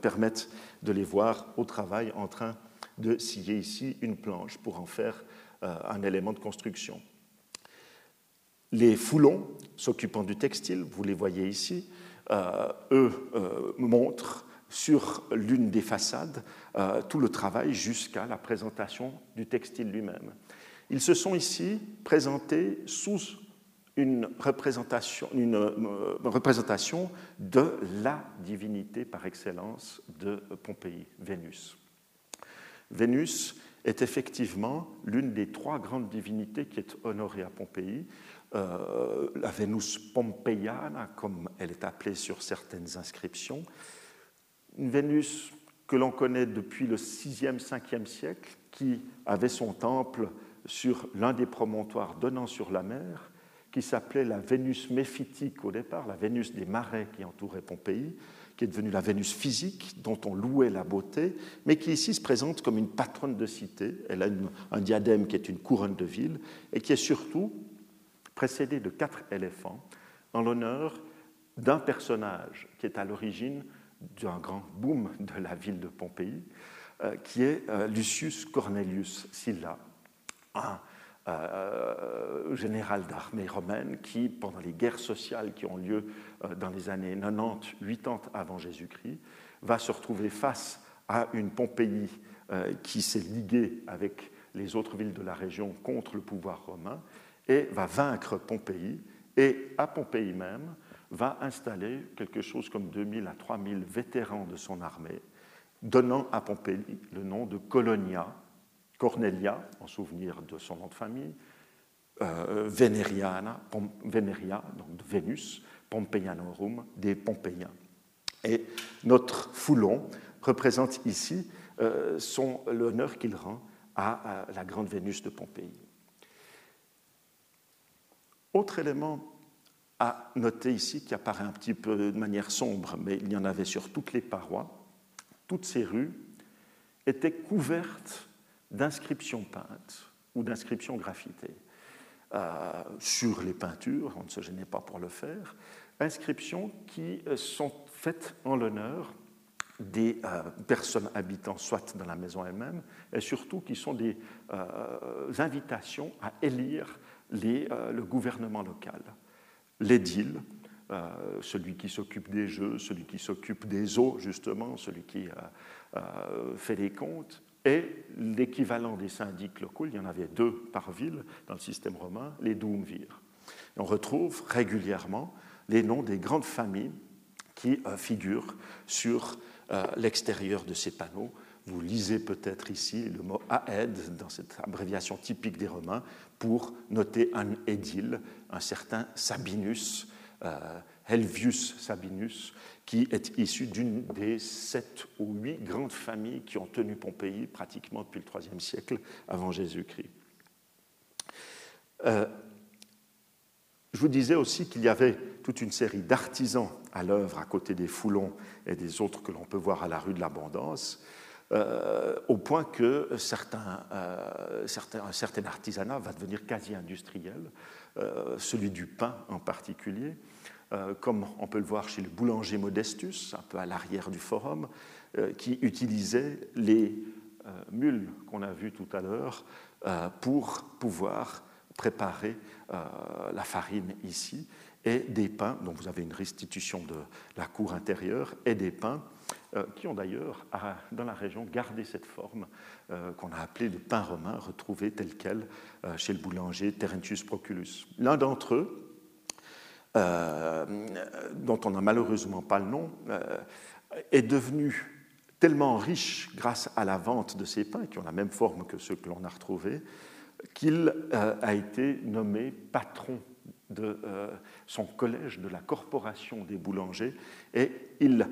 permettent de les voir au travail en train de scier ici une planche pour en faire euh, un élément de construction. Les foulons s'occupant du textile, vous les voyez ici, euh, eux euh, montrent sur l'une des façades tout le travail jusqu'à la présentation du textile lui-même. Ils se sont ici présentés sous une représentation, une représentation de la divinité par excellence de Pompéi, Vénus. Vénus est effectivement l'une des trois grandes divinités qui est honorée à Pompéi. Euh, la Vénus pompeiana, comme elle est appelée sur certaines inscriptions. Une Vénus que l'on connaît depuis le 6e, 5e siècle, qui avait son temple sur l'un des promontoires donnant sur la mer, qui s'appelait la Vénus méphitique au départ, la Vénus des marais qui entourait Pompéi, qui est devenue la Vénus physique, dont on louait la beauté, mais qui ici se présente comme une patronne de cité. Elle a un diadème qui est une couronne de ville, et qui est surtout précédée de quatre éléphants en l'honneur d'un personnage qui est à l'origine d'un grand boom de la ville de Pompéi, euh, qui est euh, Lucius Cornelius Sylla, un euh, général d'armée romaine qui, pendant les guerres sociales qui ont lieu dans les années 90, 80 avant Jésus-Christ, va se retrouver face à une Pompéi qui s'est liguée avec les autres villes de la région contre le pouvoir romain et va vaincre Pompéi. Et à Pompéi même va installer quelque chose comme 2000 à 3000 vétérans de son armée, donnant à Pompéi le nom de Colonia, Cornelia, en souvenir de son nom de famille, euh, Veneriana, Veneria, donc Vénus, Pompeianorum, des Pompéiens. Et notre foulon représente ici euh, l'honneur qu'il rend à, la grande Vénus de Pompéi. Autre élément à noter ici, qui apparaît un petit peu de manière sombre, mais il y en avait sur toutes les parois, toutes ces rues étaient couvertes d'inscriptions peintes ou d'inscriptions graffitées. Euh, sur les peintures, on ne se gênait pas pour le faire, inscriptions qui euh, sont faites en l'honneur des euh, personnes habitant soit dans la maison elle-même, et surtout qui sont des invitations à élire le gouvernement local. L'édile, celui qui s'occupe des jeux, celui qui s'occupe des eaux, justement, celui qui fait les comptes, et l'équivalent des syndics locaux, il y en avait deux par ville dans le système romain, les doumvirs. on retrouve régulièrement les noms des grandes familles qui euh, figurent sur euh, l'extérieur de ces panneaux. Vous lisez peut-être ici le mot aed dans cette abréviation typique des Romains pour noter un édile, un certain Sabinus, euh, Helvius Sabinus, qui est issu d'une des sept ou huit grandes familles qui ont tenu Pompéi pratiquement depuis le IIIe siècle avant Jésus-Christ. Euh, je vous disais aussi qu'il y avait toute une série d'artisans à l'œuvre à côté des foulons et des autres que l'on peut voir à la rue de l'Abondance, euh, au point que certains, euh, certains, un certain artisanat va devenir quasi industriel, celui du pain en particulier. Euh, comme on peut le voir chez le boulanger Modestus, un peu à l'arrière du forum, euh, qui utilisait les euh, mules qu'on a vues tout à l'heure pour pouvoir préparer la farine ici, et des pains, dont vous avez une restitution de la cour intérieure, et des pains qui ont d'ailleurs, dans la région, gardé cette forme qu'on a appelée le pain romain, retrouvé tel quel chez le boulanger Terentius Proculus. L'un d'entre eux, euh, dont on n'a malheureusement pas le nom, euh, est devenu tellement riche grâce à la vente de ces pains, qui ont la même forme que ceux que l'on a retrouvés, qu'il euh, a été nommé patron de euh, son collège de la corporation des boulangers, et il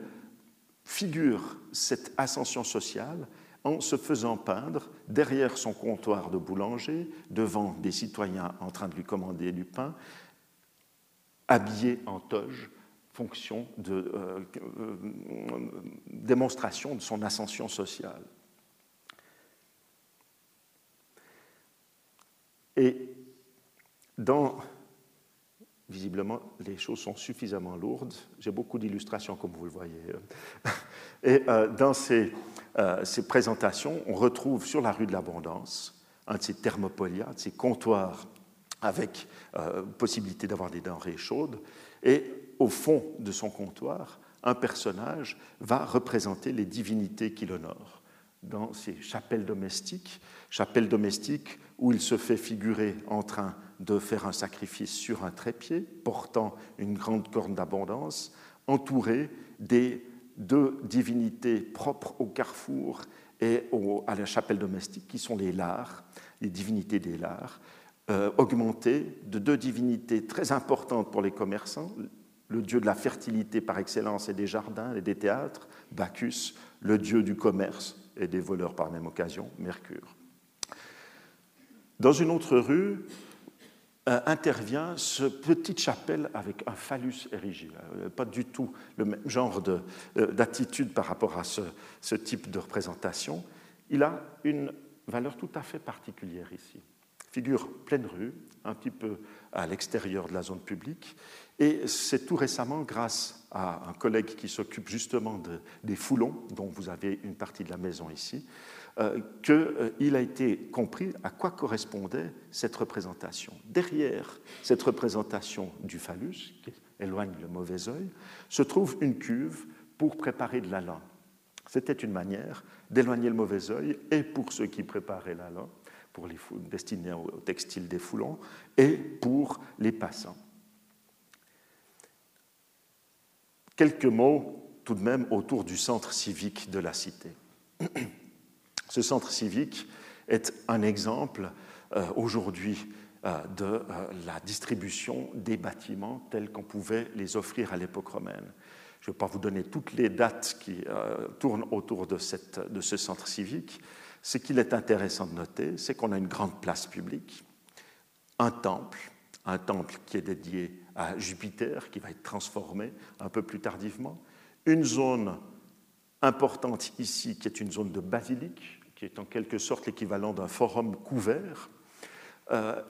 figure cette ascension sociale en se faisant peindre derrière son comptoir de boulanger, devant des citoyens en train de lui commander du pain, habillé en toge, fonction de euh, euh, démonstration de son ascension sociale. Et dans, visiblement, les choses sont suffisamment lourdes. J'ai beaucoup d'illustrations, comme vous le voyez. Et euh, dans ces, ces, présentations, on retrouve sur la rue de l'Abondance un de ces thermopolias, de ces comptoirs avec possibilité d'avoir des denrées chaudes. Et au fond de son comptoir, un personnage va représenter les divinités qu'il honore dans ces chapelles domestiques, chapelles domestiques où il se fait figurer en train de faire un sacrifice sur un trépied, portant une grande corne d'abondance, entouré des deux divinités propres au carrefour et à la chapelle domestique, qui sont les lards, les divinités des lards, euh, augmentées de deux divinités très importantes pour les commerçants, le dieu de la fertilité par excellence et des jardins et des théâtres, Bacchus, le dieu du commerce et des voleurs par même occasion, Mercure. Dans une autre rue euh, intervient ce petite chapelle avec un phallus érigé. Euh, pas du tout le même genre euh, d'attitude par rapport à ce, type de représentation. Il a une valeur tout à fait particulière ici. Figure pleine rue, un petit peu à l'extérieur de la zone publique, et c'est tout récemment, grâce à un collègue qui s'occupe justement des foulons, dont vous avez une partie de la maison ici, qu'il a été compris à quoi correspondait cette représentation. Derrière cette représentation du phallus, qui éloigne le mauvais œil, se trouve une cuve pour préparer de la lin. C'était une manière d'éloigner le mauvais œil et pour ceux qui préparaient la lin, pour les destinés au textile des foulons, et pour les passants. Quelques mots tout de même autour du centre civique de la cité. Ce centre civique est un exemple euh, aujourd'hui euh, de euh, la distribution des bâtiments tels qu'on pouvait les offrir à l'époque romaine. Je ne vais pas vous donner toutes les dates qui tournent autour de, ce centre civique. Ce qu'il est intéressant de noter, c'est qu'on a une grande place publique, un temple, un temple qui est dédié à Jupiter, qui va être transformé un peu plus tardivement. Une zone importante ici, qui est une zone de basilique, qui est en quelque sorte l'équivalent d'un forum couvert, euh,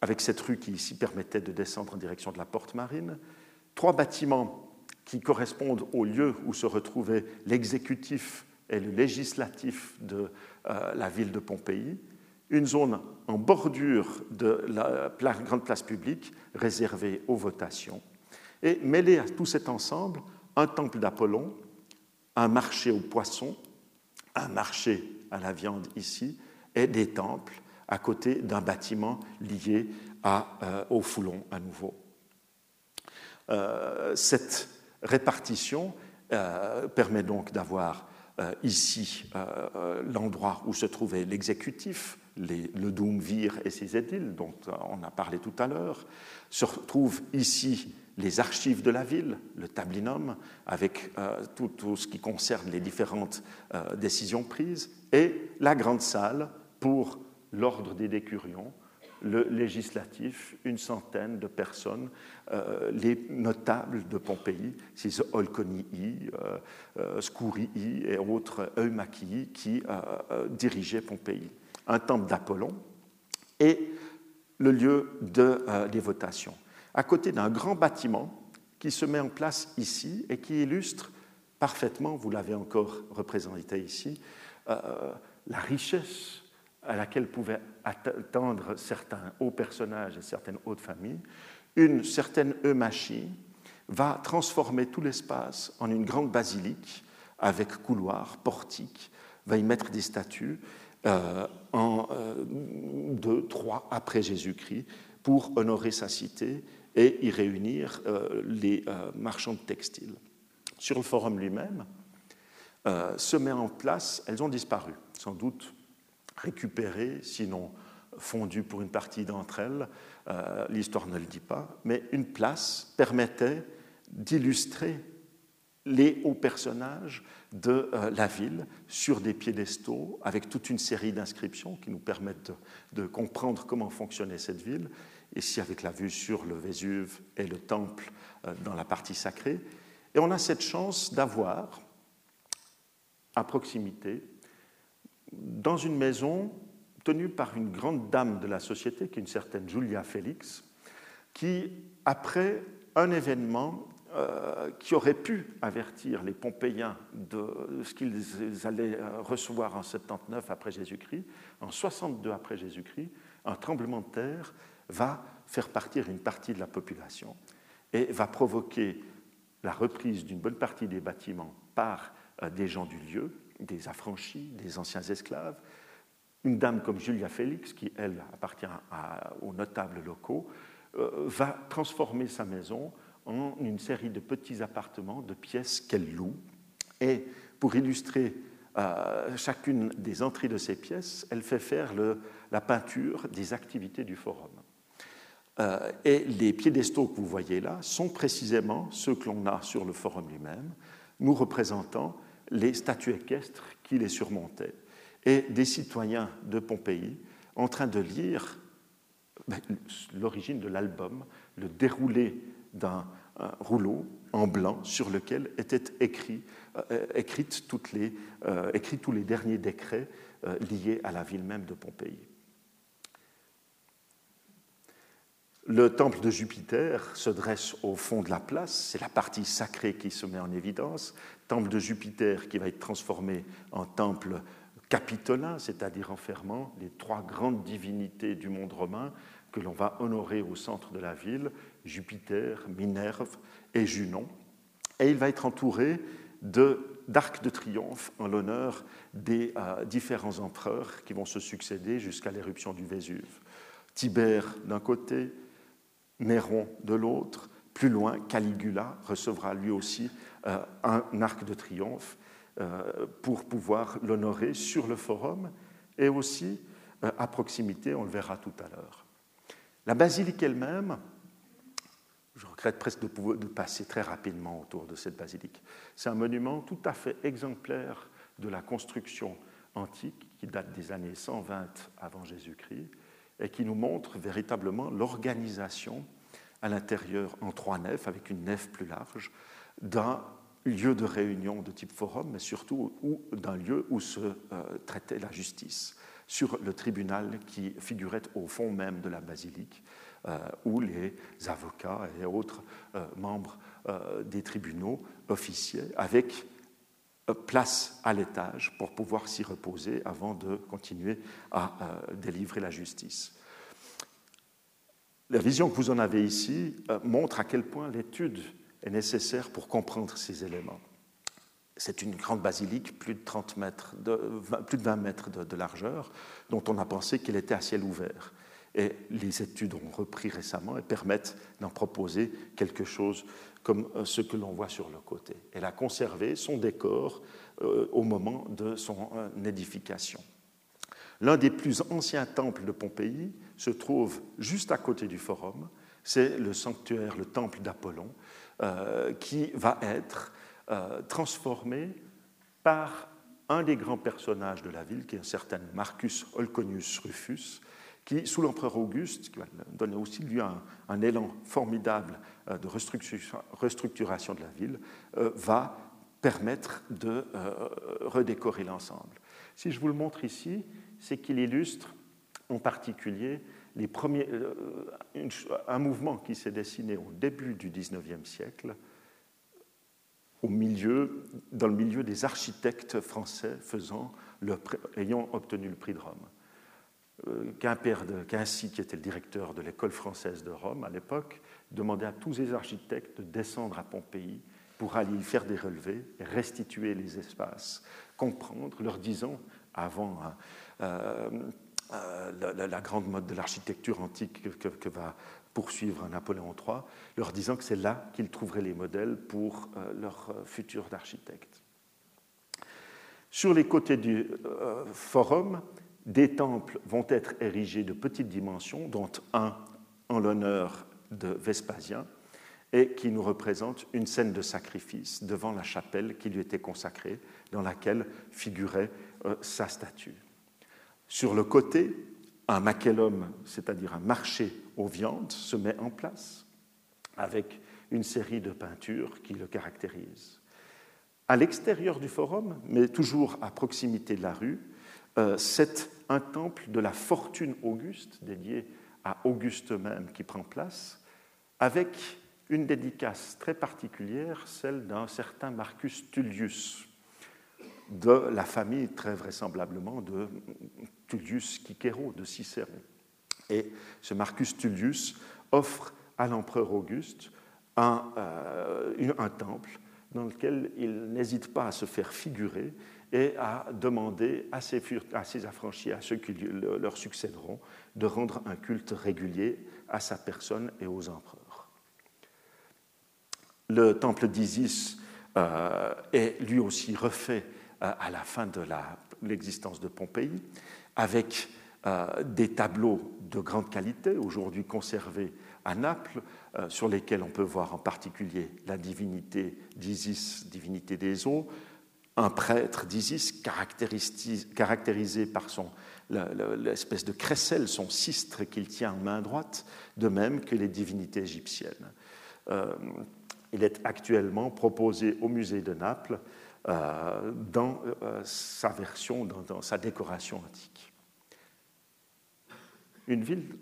avec cette rue qui ici permettait de descendre en direction de la porte marine. Trois bâtiments qui correspondent au lieu où se retrouvaient l'exécutif et le législatif de euh, la ville de Pompéi une zone en bordure de la grande place publique réservée aux votations, et mêler à tout cet ensemble un temple d'Apollon, un marché aux poissons, un marché à la viande ici, et des temples à côté d'un bâtiment lié euh, au Foulon à nouveau. Euh, cette répartition euh, permet donc d'avoir ici l'endroit où se trouvait l'exécutif, le Doumvir et ses édiles, dont on a parlé tout à l'heure, se retrouvent ici les archives de la ville, le tablinum, avec euh, tout, ce qui concerne les différentes euh, décisions prises, et la grande salle pour l'ordre des décurions, le législatif, une centaine de personnes, euh, les notables de Pompéi, ces Olconii, Scourii et autres Eumachii qui dirigeaient Pompéi un temple d'Apollon et le lieu de, euh, votations, à côté d'un grand bâtiment qui se met en place ici et qui illustre parfaitement, vous l'avez encore représenté ici, euh, la richesse à laquelle pouvaient attendre certains hauts personnages et certaines hautes familles. Une certaine eumachie va transformer tout l'espace en une grande basilique avec couloirs, portiques, va y mettre des statues en 2, euh, 3 après Jésus-Christ pour honorer sa cité et y réunir euh, les marchands de textiles. Sur le forum lui-même, se met en place, elles ont disparu, sans doute récupérées, sinon fondues pour une partie d'entre elles, l'histoire ne le dit pas, mais une place permettait d'illustrer les hauts personnages de euh, la ville sur des piédestaux avec toute une série d'inscriptions qui nous permettent de, comprendre comment fonctionnait cette ville, ici avec la vue sur le Vésuve et le temple euh, dans la partie sacrée. Et on a cette chance d'avoir à proximité, dans une maison tenue par une grande dame de la société, qui est une certaine Julia Félix, qui, après un événement euh, qui aurait pu avertir les Pompéiens de ce qu'ils allaient euh, recevoir en 79 après Jésus-Christ, en 62 après Jésus-Christ, un tremblement de terre va faire partir une partie de la population et va provoquer la reprise d'une bonne partie des bâtiments par euh, des gens du lieu, des affranchis, des anciens esclaves. Une dame comme Julia Félix, qui elle appartient aux notables locaux, va transformer sa maison en une série de petits appartements, de pièces qu'elle loue. Et pour illustrer euh, chacune des entrées de ces pièces, elle fait faire la peinture des activités du forum. Euh, et les piédestaux que vous voyez là sont précisément ceux que l'on a sur le forum lui-même, nous représentant les statues équestres qui les surmontaient, et des citoyens de Pompéi en train de lire ben, l'origine de l'album, le déroulé d'un rouleau en blanc sur lequel étaient écrits, euh, euh, tous les derniers décrets euh, liés à la ville même de Pompéi. Le temple de Jupiter se dresse au fond de la place, c'est la partie sacrée qui se met en évidence. Temple de Jupiter qui va être transformé en temple capitolin, c'est-à-dire enfermant les trois grandes divinités du monde romain que l'on va honorer au centre de la ville, Jupiter, Minerve et Junon. Et il va être entouré d'arcs de, triomphe en l'honneur des euh, différents empereurs qui vont se succéder jusqu'à l'éruption du Vésuve. Tibère d'un côté, Néron de l'autre, plus loin, Caligula recevra lui aussi euh, un arc de triomphe euh, pour pouvoir l'honorer sur le forum et aussi à proximité, on le verra tout à l'heure. La basilique elle-même, je regrette presque de, passer très rapidement autour de cette basilique. C'est un monument tout à fait exemplaire de la construction antique qui date des années 120 avant Jésus-Christ et qui nous montre véritablement l'organisation à l'intérieur en trois nefs, avec une nef plus large, d'un lieu de réunion de type forum, mais surtout d'un lieu où se euh, traitait la justice, sur le tribunal qui figurait au fond même de la basilique où les avocats et autres euh, membres euh, des tribunaux officiers, avec place à l'étage pour pouvoir s'y reposer avant de continuer à délivrer la justice. La vision que vous en avez ici montre à quel point l'étude est nécessaire pour comprendre ces éléments. C'est une grande basilique, plus de, 30 mètres plus de 20 mètres de largeur, dont on a pensé qu'elle était à ciel ouvert. Et les études ont repris récemment et permettent d'en proposer quelque chose comme euh, ce que l'on voit sur le côté. Elle a conservé son décor euh, au moment de son euh, édification. L'un des plus anciens temples de Pompéi se trouve juste à côté du forum. C'est le sanctuaire, le temple d'Apollon, qui va être transformé par un des grands personnages de la ville, qui est un certain Marcus Olconius Rufus, qui, sous l'empereur Auguste, qui va donner aussi lui un, un élan formidable euh, de restructuration de la ville, euh, va permettre de euh, redécorer l'ensemble. Si je vous le montre ici, c'est qu'il illustre en particulier les premiers, un mouvement qui s'est dessiné au début du XIXe siècle, au milieu, dans le milieu des architectes français faisant ayant obtenu le prix de Rome. Euh, Quincy, qui était le directeur de l'école française de Rome à l'époque, demandait à tous les architectes de descendre à Pompéi pour aller y faire des relevés, restituer les espaces, comprendre, leur disant, avant hein, euh, euh, la, grande mode de l'architecture antique que, va poursuivre Napoléon III, leur disant que c'est là qu'ils trouveraient les modèles pour leur futur d'architectes. Sur les côtés du forum, des temples vont être érigés de petites dimensions, dont un en l'honneur de Vespasien, et qui nous représente une scène de sacrifice devant la chapelle qui lui était consacrée, dans laquelle figurait euh, sa statue. Sur le côté, un macellum, c'est-à-dire un marché aux viandes, se met en place avec une série de peintures qui le caractérisent. À l'extérieur du forum, mais toujours à proximité de la rue, c'est un temple de la fortune auguste, dédié à Auguste même, qui prend place, avec une dédicace très particulière, celle d'un certain Marcus Tullius, de la famille très vraisemblablement de Tullius Cicero, de Cicéron. Et ce Marcus Tullius offre à l'empereur Auguste un, euh, un, temple dans lequel il n'hésite pas à se faire figurer et à demander à ses, affranchis, à ceux qui leur succéderont, de rendre un culte régulier à sa personne et aux empereurs. Le temple d'Isis euh, est lui aussi refait euh, à la fin de l'existence de Pompéi, avec euh, des tableaux de grande qualité, aujourd'hui conservés à Naples, sur lesquels on peut voir en particulier la divinité d'Isis, divinité des eaux, un prêtre d'Isis caractérisé par son l'espèce de crécelle, son cistre qu'il tient en main droite, de même que les divinités égyptiennes. il est actuellement proposé au musée de Naples euh, dans euh, sa version, dans, sa décoration antique. Une ville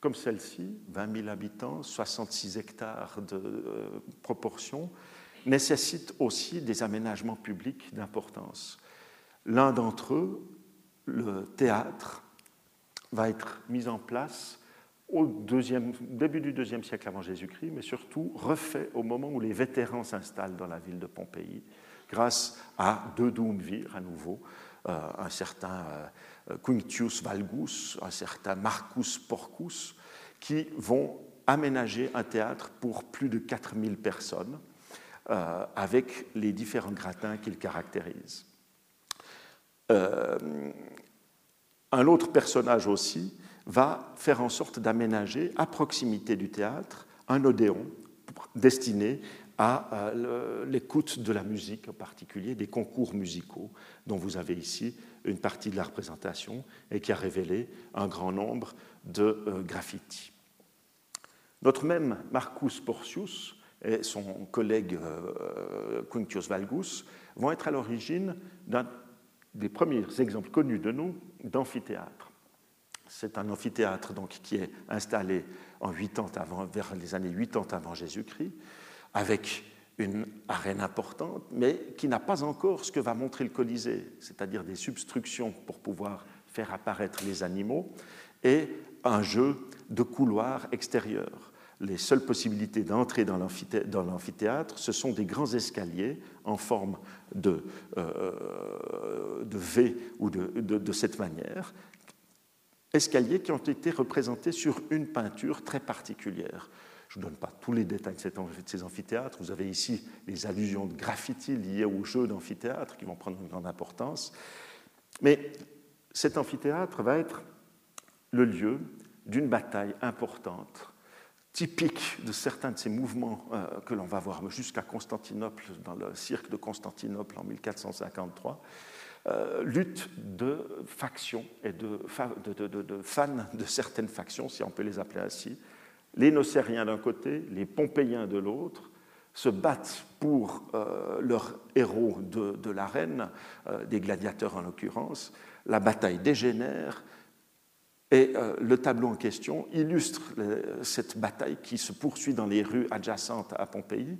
comme celle-ci, 20 000 habitants, 66 hectares de euh, proportion, nécessite aussi des aménagements publics d'importance. L'un d'entre eux, le théâtre, va être mis en place au début du deuxième siècle avant Jésus-Christ, mais surtout refait au moment où les vétérans s'installent dans la ville de Pompéi grâce à deux Doumvirs à nouveau, euh, un certain euh, Quinctius Valgus, un certain Marcus Porcus, qui vont aménager un théâtre pour plus de 4000 personnes, euh, avec les différents gratins qu'ils caractérisent. un autre personnage aussi va faire en sorte d'aménager à proximité du théâtre un odéon destiné à l'écoute de la musique, en particulier des concours musicaux, dont vous avez ici une partie de la représentation et qui a révélé un grand nombre de euh, graffitis. Notre même Marcus Porcius et son collègue euh, Valgus vont être à l'origine d'un des premiers exemples connus de nous d'amphithéâtre. C'est un amphithéâtre donc, qui est installé en 80 avant, vers les années 80 avant Jésus-Christ, avec une arène importante, mais qui n'a pas encore ce que va montrer le Colisée, c'est-à-dire des substructions pour pouvoir faire apparaître les animaux, et un jeu de couloirs extérieurs. Les seules possibilités d'entrer dans l'amphithéâtre, ce sont des grands escaliers en forme de, euh, V ou de, de cette manière, escaliers qui ont été représentés sur une peinture très particulière. Je ne donne pas tous les détails de ces amphithéâtres. Vous avez ici les allusions de graffiti liées aux jeux d'amphithéâtre qui vont prendre une grande importance. Mais cet amphithéâtre va être le lieu d'une bataille importante, typique de certains de ces mouvements euh, que l'on va voir jusqu'à Constantinople, dans le cirque de Constantinople en 1453. Euh, lutte de factions et de, fans de certaines factions, si on peut les appeler ainsi, les Nocériens d'un côté, les Pompéiens de l'autre, se battent pour euh, leur héros de, l'arène, euh, des gladiateurs en l'occurrence. La bataille dégénère et euh, le tableau en question illustre cette bataille qui se poursuit dans les rues adjacentes à Pompéi,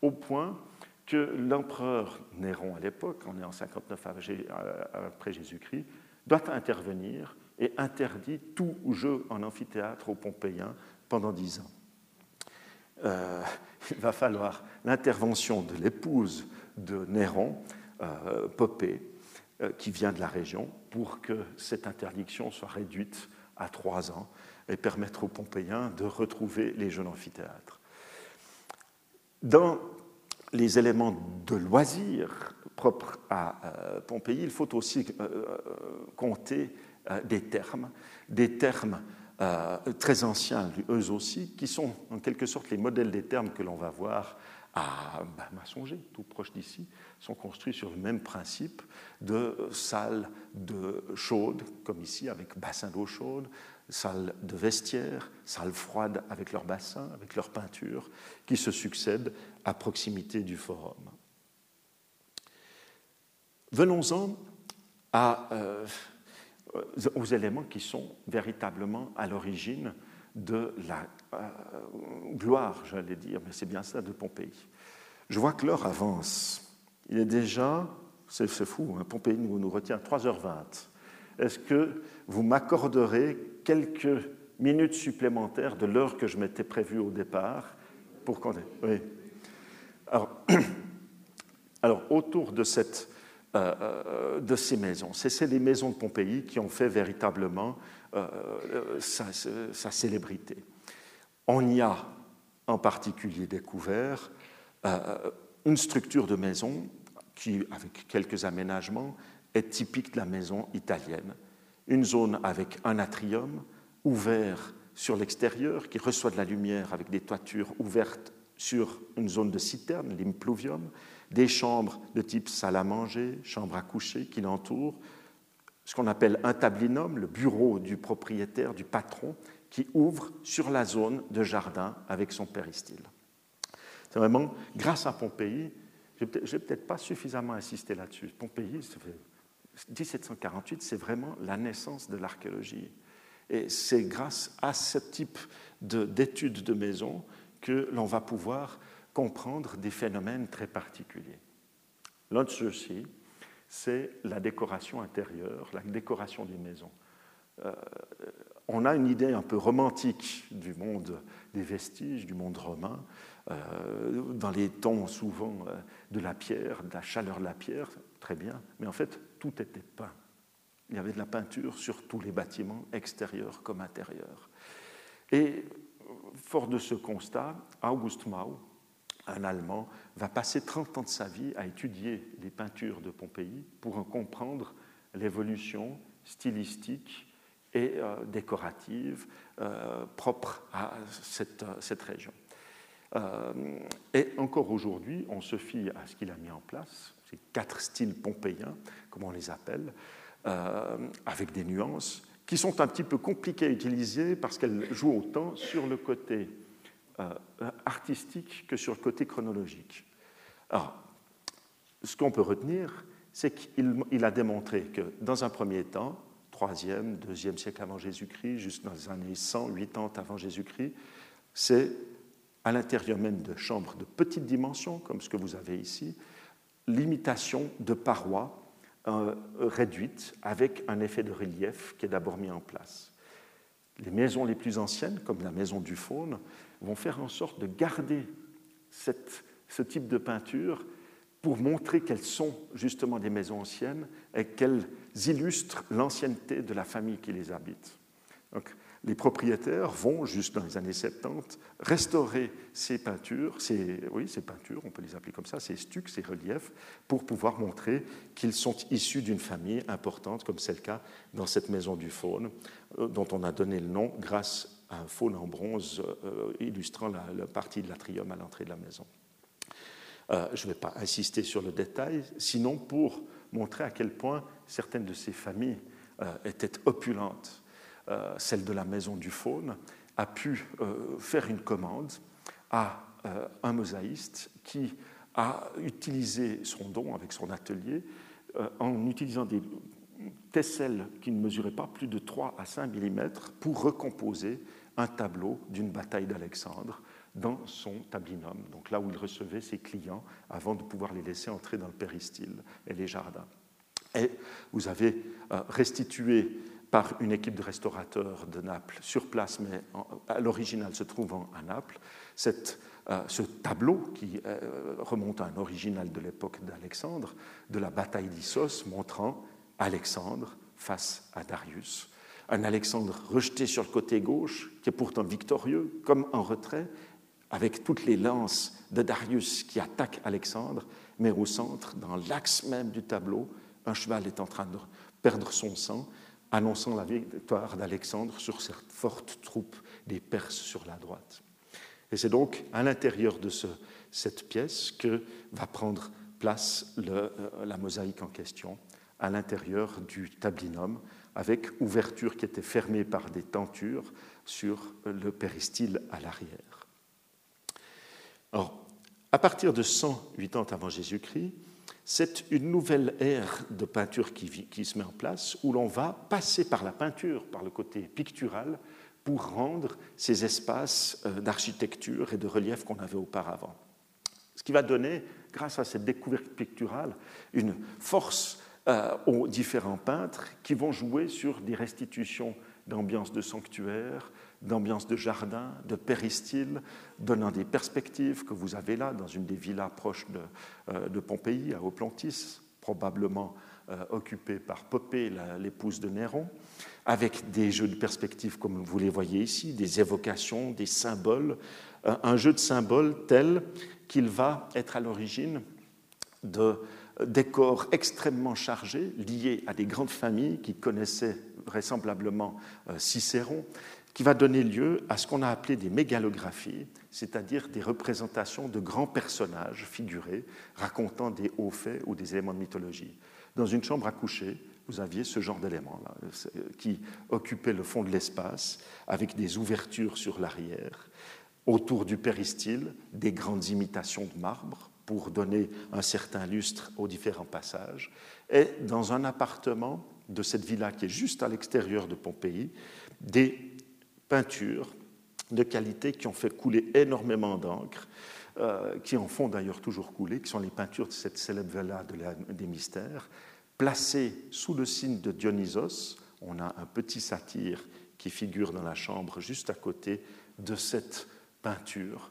au point que l'empereur Néron à l'époque, on est en 59 après Jésus-Christ, doit intervenir et interdit tout jeu en amphithéâtre aux Pompéiens pendant dix ans. Euh, il va falloir l'intervention de l'épouse de Néron, euh, euh, qui vient de la région, pour que cette interdiction soit réduite à trois ans et permettre aux Pompéiens de retrouver les jeunes amphithéâtres. Dans les éléments de loisirs, propre à Pompéi, il faut aussi compter des termes, des termes très anciens, eux aussi, qui sont en quelque sorte les modèles des termes que l'on va voir à bah, Massonger, tout proche d'ici, sont construits sur le même principe de salle de chaude, comme ici avec bassin d'eau chaude, salle de vestiaire, salle froide avec leur bassin, avec leur peinture, qui se succèdent à proximité du forum. Venons-en euh, aux éléments qui sont véritablement à l'origine de la gloire, j'allais dire, mais c'est bien ça, de Pompéi. Je vois que l'heure avance. Il est déjà, c'est fou, hein, Pompéi nous, nous retient 3h20. Est-ce que vous m'accorderez quelques minutes supplémentaires de l'heure que je m'étais prévue au départ pour qu'on. Oui. Alors, alors, autour de, cette, euh, euh, de ces maisons, c'est les maisons de Pompéi qui ont fait véritablement euh, sa, célébrité. On y a en particulier découvert euh, une structure de maison qui, avec quelques aménagements, est typique de la maison italienne. Une zone avec un atrium ouvert sur l'extérieur qui reçoit de la lumière avec des toitures ouvertes sur une zone de citerne, l'impluvium, des chambres de type salle à manger, chambre à coucher qui l'entourent, ce qu'on appelle un tablinum, le bureau du propriétaire, du patron, qui ouvre sur la zone de jardin avec son péristyle. C'est vraiment grâce à Pompéi, je n'ai peut-être pas suffisamment insisté là-dessus. Pompéi, 1748, c'est vraiment la naissance de l'archéologie. Et c'est grâce à ce type d'études de, de maison que l'on va pouvoir comprendre des phénomènes très particuliers. L'un de ceux-ci, c'est la décoration intérieure, la décoration d'une maison. Euh, on a une idée un peu romantique du monde des vestiges, du monde romain, euh, dans les tons souvent euh, de la pierre, de la chaleur de la pierre, très bien, mais en fait, tout était peint. Il y avait de la peinture sur tous les bâtiments, extérieurs comme intérieurs. Et fort de ce constat, August Mau, un Allemand, va passer 30 ans de sa vie à étudier les peintures de Pompéi pour en comprendre l'évolution stylistique et euh, décorative euh, propre à cette, cette région. Euh, et encore aujourd'hui, on se fie à ce qu'il a mis en place, ces quatre styles pompéiens, comme on les appelle, avec des nuances qui sont un petit peu compliquées à utiliser parce qu'elles jouent autant sur le côté euh, artistique que sur le côté chronologique. Alors, ce qu'on peut retenir, c'est qu'il a démontré que dans un premier temps, 3e, 2e siècle avant Jésus-Christ, juste années 180 avant Jésus-Christ, c'est à l'intérieur même de chambres de petite dimension, comme ce que vous avez ici, l'imitation de parois euh, réduites avec un effet de relief qui est d'abord mis en place. Les maisons les plus anciennes, comme la maison du faune, vont faire en sorte de garder ce type de peinture pour montrer qu'elles sont justement des maisons anciennes et qu'elles illustrent l'ancienneté de la famille qui les habite. Les propriétaires vont, juste dans les années 70, restaurer ces peintures, ces, oui, ces peintures, on peut les appeler comme ça, ces stucs, ces reliefs, pour pouvoir montrer qu'ils sont issus d'une famille importante, comme c'est le cas dans cette maison du faune, euh, dont on a donné le nom grâce un faune en bronze euh, illustrant la, partie de l'atrium à l'entrée de la maison. Euh, je ne vais pas insister sur le détail, sinon pour montrer à quel point certaines de ces familles euh, étaient opulentes. celle de la maison du faune a pu faire une commande à un mosaïste qui a utilisé son don avec son atelier en utilisant des tesselles qui ne mesuraient pas plus de 3 à 5 mm pour recomposer un tableau d'une bataille d'Alexandre dans son tablinum, donc là où il recevait ses clients avant de pouvoir les laisser entrer dans le péristyle et les jardins. Et vous avez euh, restitué par une équipe de restaurateurs de Naples sur place, mais à l'original se trouvant à Naples, cette, euh, ce tableau qui euh, remonte à un original de l'époque d'Alexandre, de la bataille d'Issos, montrant Alexandre face à Darius un Alexandre rejeté sur le côté gauche, qui est pourtant victorieux, comme en retrait, avec toutes les lances de Darius qui attaquent Alexandre, mais au centre, dans l'axe même du tableau, un cheval est en train de perdre son sang, annonçant la victoire d'Alexandre sur cette forte troupe des Perses sur la droite. Et c'est donc à l'intérieur de cette pièce que va prendre place euh, la mosaïque en question, à l'intérieur du tablinum, avec ouverture qui était fermée par des tentures sur le péristyle à l'arrière. Alors, à partir de 180 avant Jésus-Christ, c'est une nouvelle ère de peinture qui, qui se met en place où l'on va passer par la peinture, par le côté pictural, pour rendre ces espaces euh, d'architecture et de relief qu'on avait auparavant. Ce qui va donner, grâce à cette découverte picturale, une force euh, aux différents peintres qui vont jouer sur des restitutions d'ambiance de sanctuaire, d'ambiance de jardin, de péristyle, donnant des perspectives que vous avez là dans une des villas proches de, euh, Pompéi, à Oplantis, probablement euh, occupée par Popée, l'épouse de Néron, avec des jeux de perspectives comme vous les voyez ici, des évocations, des symboles, euh, un jeu de symboles tel qu'il va être à l'origine de décors extrêmement chargés liés à des grandes familles qui connaissaient vraisemblablement Cicéron qui va donner lieu à ce qu'on a appelé des mégalographies, c'est-à-dire des représentations de grands personnages figurés racontant des hauts faits ou des éléments de mythologie. Dans une chambre à coucher, vous aviez ce genre d'éléments-là, qui occupait le fond de l'espace, avec des ouvertures sur l'arrière, autour du péristyle, des grandes imitations de marbre pour donner un certain lustre aux différents passages, et dans un appartement de cette villa qui est juste à l'extérieur de Pompéi, des peintures de qualité qui ont fait couler énormément d'encre, euh, qui en font d'ailleurs toujours couler, qui sont les peintures de cette célèbre villa des mystères, placées sous le signe de Dionysos. On a un petit satyre qui figure dans la chambre juste à côté de cette peinture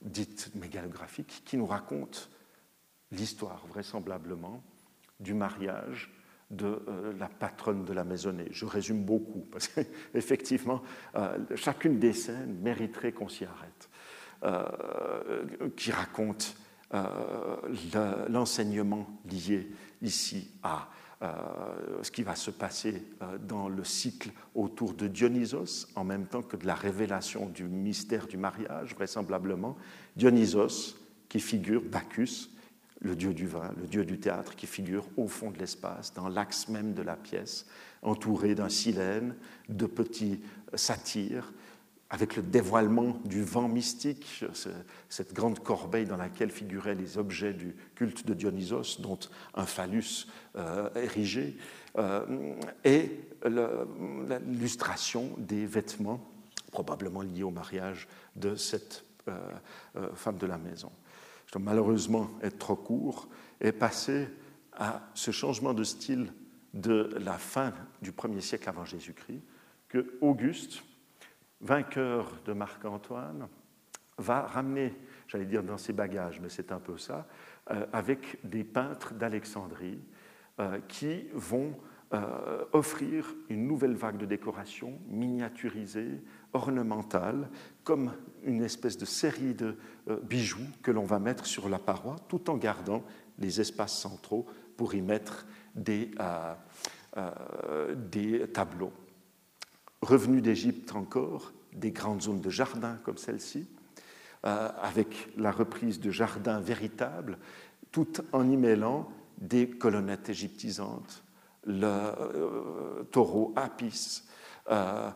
dite mégalographique qui nous raconte l'histoire vraisemblablement du mariage de euh, la patronne de la maisonnée. Je résume beaucoup, parce qu'effectivement, euh, chacune des scènes mériterait qu'on s'y arrête, euh, qui raconte l'enseignement lié ici à ce qui va se passer dans le cycle autour de Dionysos, en même temps que de la révélation du mystère du mariage, vraisemblablement. Dionysos, qui figure Bacchus, le dieu du vin, le dieu du théâtre qui figure au fond de l'espace, dans l'axe même de la pièce, entouré d'un silène, de petits satyres, avec le dévoilement du vent mystique, cette grande corbeille dans laquelle figuraient les objets du culte de Dionysos, dont un phallus euh, érigé, euh, et l'illustration des vêtements, probablement liés au mariage de cette euh, femme de la maison malheureusement être trop court, est passé à ce changement de style de la fin du 1er siècle avant Jésus-Christ, que Auguste, vainqueur de Marc-Antoine, va ramener, j'allais dire dans ses bagages, mais c'est un peu ça, euh, avec des peintres d'Alexandrie euh, qui vont euh, offrir une nouvelle vague de décoration miniaturisée, ornementale, comme une espèce de série de euh, bijoux que l'on va mettre sur la paroi, tout en gardant les espaces centraux pour y mettre des, euh, des tableaux. Revenu d'Égypte encore, des grandes zones de jardin comme celle-ci, avec la reprise de jardins véritables, tout en y mêlant des colonnettes égyptisantes, le euh, taureau Apis, euh,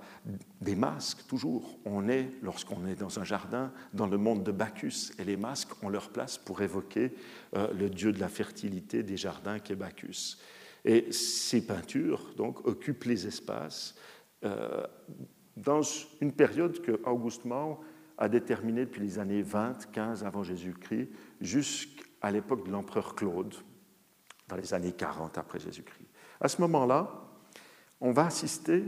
des masques, toujours. On est, lorsqu'on est dans un jardin, dans le monde de Bacchus, et les masques ont leur place pour évoquer euh, le dieu de la fertilité des jardins qui est Bacchus. Et ces peintures, donc, occupent les espaces dans une période que Auguste Mao a déterminée depuis les années 20, 15 avant Jésus-Christ, jusqu'à l'époque de l'empereur Claude, dans les années 40 après Jésus-Christ. À ce moment-là, on va assister,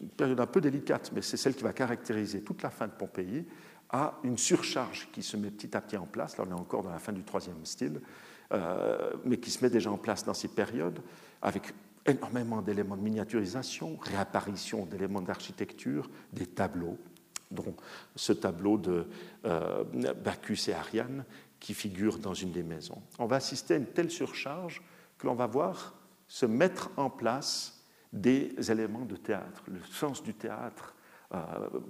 une période un peu délicate, mais c'est celle qui va caractériser toute la fin de Pompéi, à une surcharge qui se met petit à petit en place. Là, on est encore dans la fin du troisième style, euh, mais qui se met déjà en place dans ces périodes, avec énormément d'éléments de miniaturisation, réapparition d'éléments d'architecture, des tableaux, dont ce tableau de Bacchus et Ariane qui figure dans une des maisons. On va assister à une telle surcharge que l'on va voir se mettre en place des éléments de théâtre. Le sens du théâtre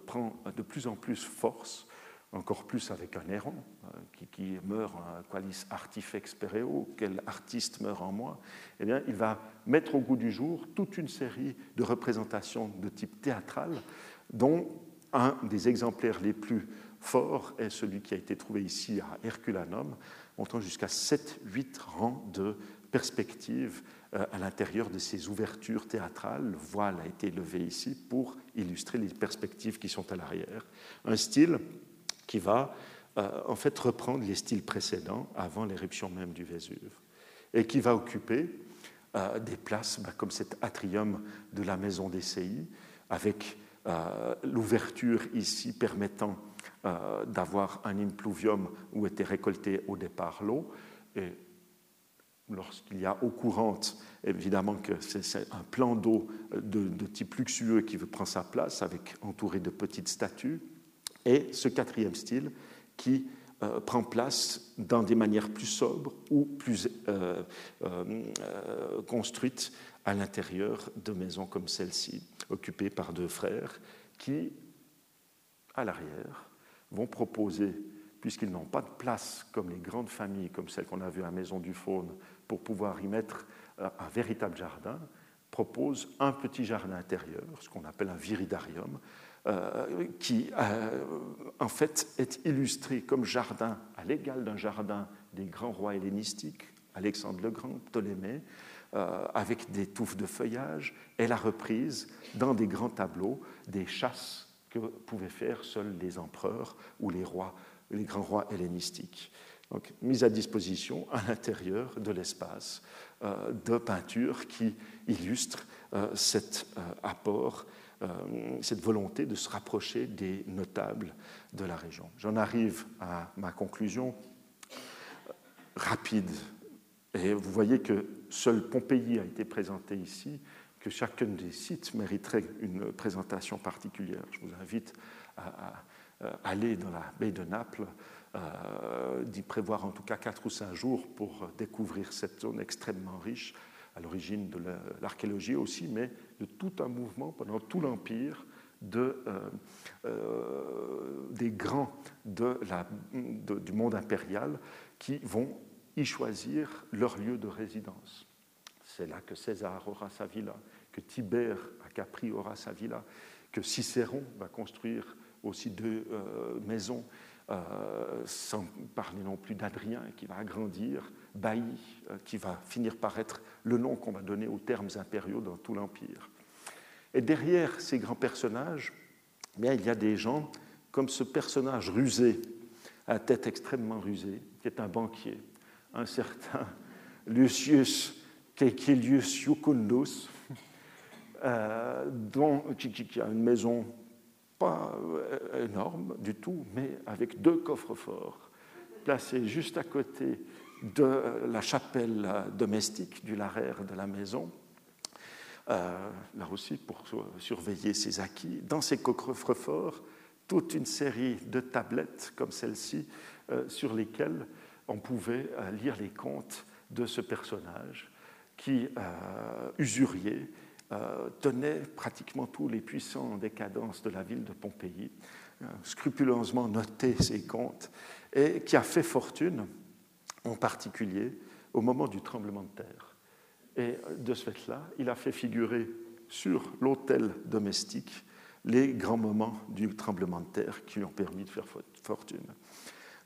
prend de plus en plus force encore plus avec un héron euh, qui, meurt, qualis artifex pereo, quel artiste meurt en moi, eh bien, il va mettre au goût du jour toute une série de représentations de type théâtral, dont un des exemplaires les plus forts est celui qui a été trouvé ici à Herculanum, montrant jusqu'à 7-8 rangs de perspectives euh, à l'intérieur de ces ouvertures théâtrales. Le voile a été levé ici pour illustrer les perspectives qui sont à l'arrière. Un style qui va euh, en fait reprendre les styles précédents avant l'éruption même du Vésuve et qui va occuper euh, des places bah, comme cet atrium de la maison des CI avec l'ouverture ici permettant d'avoir un impluvium où était récolté au départ l'eau et lorsqu'il y a eau courante, évidemment que c'est un plan d'eau de, de, type luxueux qui prend sa place, avec entouré de petites statues. Et ce quatrième style qui euh, prend place dans des manières plus sobres ou plus euh, euh, construites à l'intérieur de maisons comme celle-ci, occupées par deux frères qui, à l'arrière, vont proposer, puisqu'ils n'ont pas de place comme les grandes familles, comme celle qu'on a vue à Maison du Faune, pour pouvoir y mettre un véritable jardin, proposent un petit jardin intérieur, ce qu'on appelle un viridarium, euh, qui euh, en fait est illustré comme jardin à l'égal d'un jardin des grands rois hellénistiques, Alexandre le Grand, Ptolémée, euh, avec des touffes de feuillage, et la reprise dans des grands tableaux des chasses que pouvaient faire seuls les empereurs ou les rois, les grands rois hellénistiques. Donc, mise à disposition à l'intérieur de l'espace de peinture qui illustre cet apport euh, cette volonté de se rapprocher des notables de la région. J'en arrive à ma conclusion rapide. Et vous voyez que seul Pompéi a été présenté ici, que chacun des sites mériterait une présentation particulière. Je vous invite à, aller dans la baie de Naples, euh, d'y prévoir en tout cas quatre ou cinq jours pour découvrir cette zone extrêmement riche à l'origine de l'archéologie aussi, mais de tout un mouvement pendant tout l'Empire de, euh, euh, des grands de la, du monde impérial qui vont y choisir leur lieu de résidence. C'est là que César aura sa villa, que Tibère à Capri aura sa villa, que Cicéron va construire aussi deux euh, maisons, sans parler non plus d'Adrien qui va agrandir, Bailly, euh, qui va finir par être le nom qu'on va donner aux termes impériaux dans tout l'Empire. Et derrière ces grands personnages, eh bien, il y a des gens comme ce personnage rusé, à tête extrêmement rusée, qui est un banquier, un certain Lucius Caecilius Iucundus, euh, qui, a une maison pas euh, énorme du tout, mais avec deux coffres forts placés juste à côté de la chapelle domestique du laraire de la maison, euh, là aussi pour surveiller ses acquis. Dans ces coffres-forts, toute une série de tablettes comme celle-ci euh, sur lesquelles on pouvait euh, lire les contes de ce personnage qui, usurier, tenait pratiquement tous les puissants décadences de la ville de Pompéi, scrupuleusement noté ses contes, et qui a fait fortune en particulier au moment du tremblement de terre. Et de ce fait-là, il a fait figurer sur l'autel domestique les grands moments du tremblement de terre qui lui ont permis de faire fortune.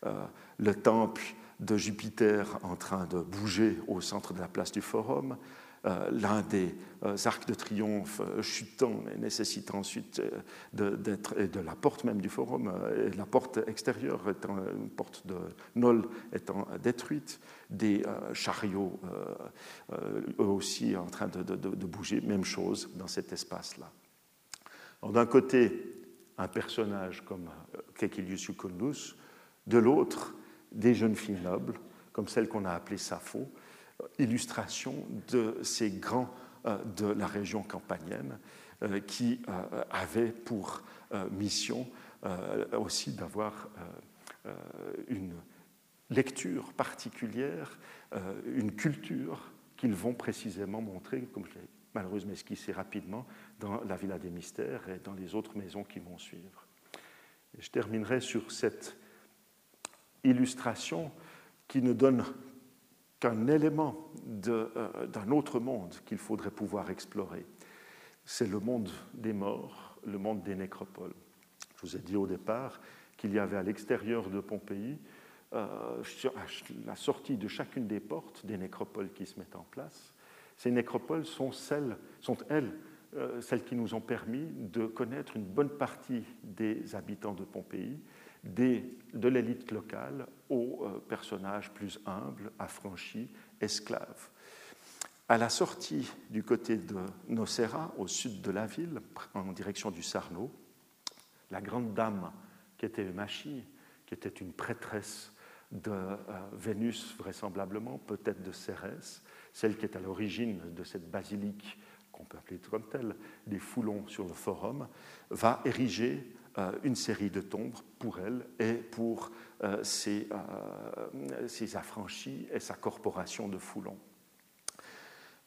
Euh, le temple de Jupiter en train de bouger au centre de la place du Forum, euh, l'un des euh, arcs de triomphe euh, chutant et nécessitant ensuite d'être, de la porte même du forum, et la porte extérieure étant une porte de Nol étant détruite, des chariots eux aussi en train de, bouger, même chose dans cet espace-là. D'un côté, un personnage comme Kekilius Iucundus, de l'autre, des jeunes filles nobles, comme celle qu'on a appelée Sappho, illustration de ces grands euh, de la région campanienne euh, qui euh, avaient pour mission aussi d'avoir une lecture particulière, une culture qu'ils vont précisément montrer, comme je l'ai malheureusement esquissé rapidement, dans la Villa des Mystères et dans les autres maisons qui vont suivre. je terminerai sur cette illustration qui ne donne qu'un élément euh, d'un autre monde qu'il faudrait pouvoir explorer. C'est le monde des morts, le monde des nécropoles. Je vous ai dit au départ qu'il y avait à l'extérieur de Pompéi, euh, à la sortie de chacune des portes, des nécropoles qui se mettent en place. Ces nécropoles sont, celles, sont elles euh, celles qui nous ont permis de connaître une bonne partie des habitants de Pompéi, de l'élite locale aux euh, personnages plus humbles, affranchis, esclaves. À la sortie du côté de Nocera, au sud de la ville, en direction du Sarno, la grande dame qui était Machie, qui était une prêtresse de euh, Vénus vraisemblablement, peut-être de Cérès, celle qui est à l'origine de cette basilique qu'on peut appeler comme telle, des foulons sur le forum, va ériger une série de tombes pour elle et pour euh, ses, affranchis et sa corporation de foulons.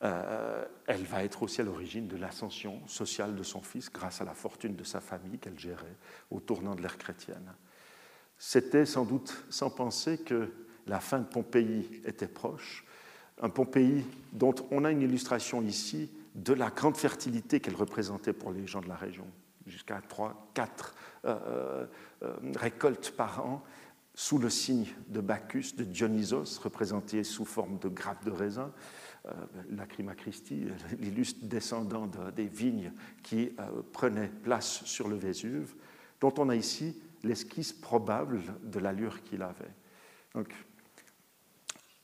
elle va être aussi à l'origine de l'ascension sociale de son fils grâce à la fortune de sa famille qu'elle gérait au tournant de l'ère chrétienne. C'était sans doute sans penser que la fin de Pompéi était proche, un Pompéi dont on a une illustration ici de la grande fertilité qu'elle représentait pour les gens de la région, jusqu'à 3, 4 euh, euh, récoltes par an, sous le signe de Bacchus, de Dionysos, représenté sous forme de grappes de raisin. Euh, Lacrima Christi, l'illustre descendant des vignes qui prenaient place sur le Vésuve, dont on a ici l'esquisse probable de l'allure qu'il avait. Donc,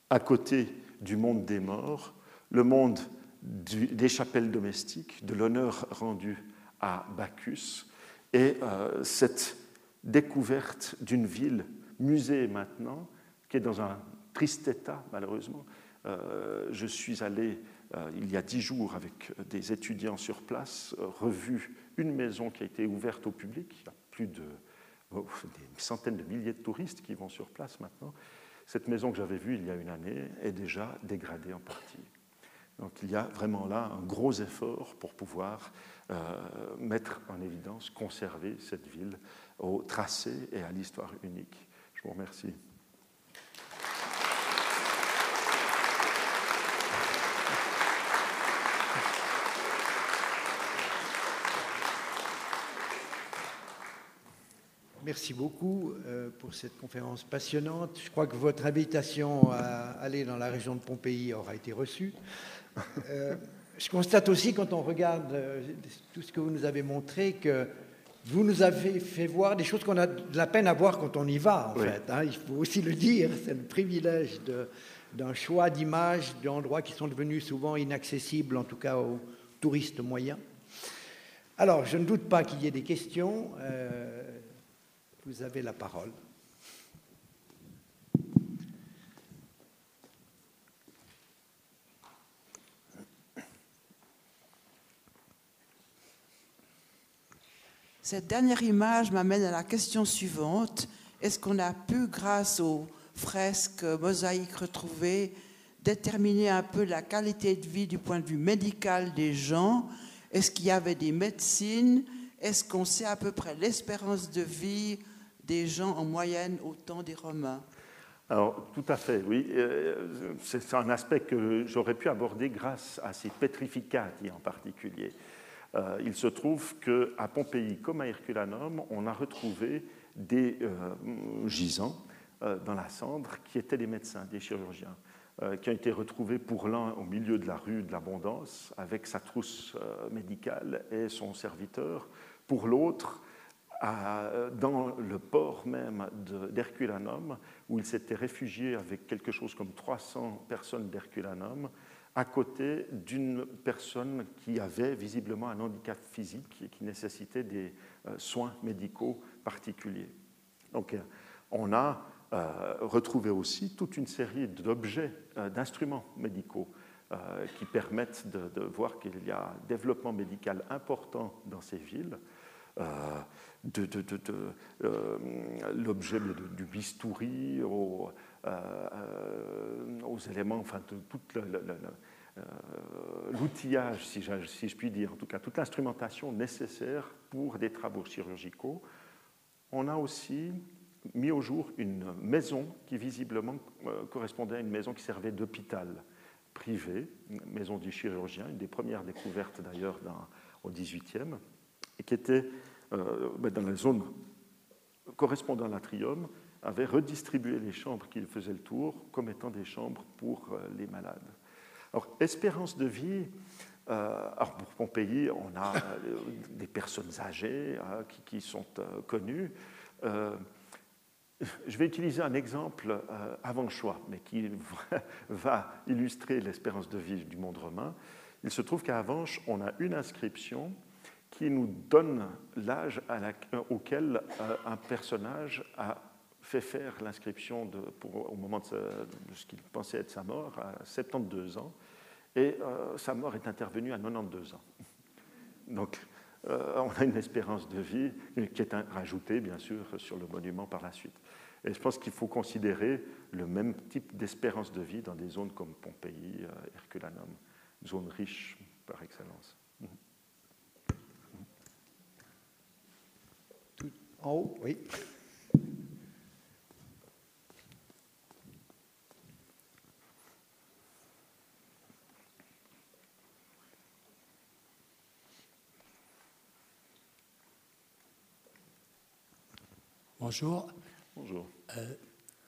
à côté du monde des morts, le monde des chapelles domestiques, de l'honneur rendu à Bacchus, et euh, cette découverte d'une ville musée maintenant, qui est dans un triste état, malheureusement. Euh, je suis allé euh, il y a dix jours avec des étudiants sur place, revu une maison qui a été ouverte au public, il y a plus de Oh, centaines de milliers de touristes qui vont sur place maintenant. Cette maison que j'avais vue il y a une année est déjà dégradée en partie. Donc il y a vraiment là un gros effort pour pouvoir mettre en évidence, conserver cette ville au tracé et à l'histoire unique. Je vous remercie. Merci beaucoup euh, pour cette conférence passionnante. Je crois que votre invitation à aller dans la région de Pompéi aura été reçue. Euh, je constate aussi, quand on regarde euh, tout ce que vous nous avez montré, que vous nous avez fait voir des choses qu'on a de la peine à voir quand on y va, en fait. Hein. il faut aussi le dire, c'est le privilège d'un choix d'images d'endroits qui sont devenus souvent inaccessibles, en tout cas aux touristes moyens. Alors, je ne doute pas qu'il y ait des questions. Vous avez la parole. Cette dernière image m'amène à la question suivante. Est-ce qu'on a pu, grâce aux fresques mosaïques retrouvées, déterminer un peu la qualité de vie du point de vue médical des gens? Est-ce qu'il y avait des médecines? Est-ce qu'on sait à peu près l'espérance de vie des gens en moyenne au temps des Romains? Alors, tout à fait, oui. Euh, c'est un aspect que j'aurais pu aborder grâce à ces petrificati en particulier. Euh, il se trouve qu'à Pompéi, comme à Herculanum, on a retrouvé des euh, gisants dans la cendre qui étaient des médecins, des chirurgiens, qui ont été retrouvés pour l'un au milieu de la rue de l'Abondance avec sa trousse médicale et son serviteur, pour l'autre dans le port même d'Herculanum, où il s'était réfugié avec quelque chose comme 300 personnes d'Herculanum, à côté d'une personne qui avait visiblement un handicap physique et qui nécessitait des euh, soins médicaux particuliers. Donc, euh, on a euh, retrouvé aussi toute une série d'objets, d'instruments médicaux qui permettent de, voir qu'il y a un développement médical important dans ces villes. de, l'objet du bistouri aux, aux éléments, enfin, de toute l'outillage, si, je puis dire, en tout cas toute l'instrumentation nécessaire pour des travaux chirurgicaux. On a aussi mis au jour une maison qui visiblement correspondait à une maison qui servait d'hôpital privée, maison du chirurgien, une des premières découvertes d'ailleurs au XVIIIe, et qui était euh, ben, dans la zone correspondant à l'atrium, avait redistribué les chambres qui faisaient le tour comme étant des chambres pour euh, les malades. Alors, espérance de vie, euh, alors pour Pompéi, on a des personnes âgées hein, qui, sont connues. Je vais utiliser un exemple euh, avant choix, mais qui va illustrer l'espérance de vie du monde romain. Il se trouve qu'à Avanches, on a une inscription qui nous donne l'âge auquel euh, un personnage a fait faire l'inscription au moment de, ce qu'il pensait être sa mort, à 72 ans, et euh, sa mort est intervenue à 92 ans. Donc, on a une espérance de vie qui est rajoutée, bien sûr, sur le monument par la suite. Et je pense qu'il faut considérer le même type d'espérance de vie dans des zones comme Pompéi, euh, Herculanum, zones riches par excellence. En haut, oui. Bonjour. Bonjour. Euh,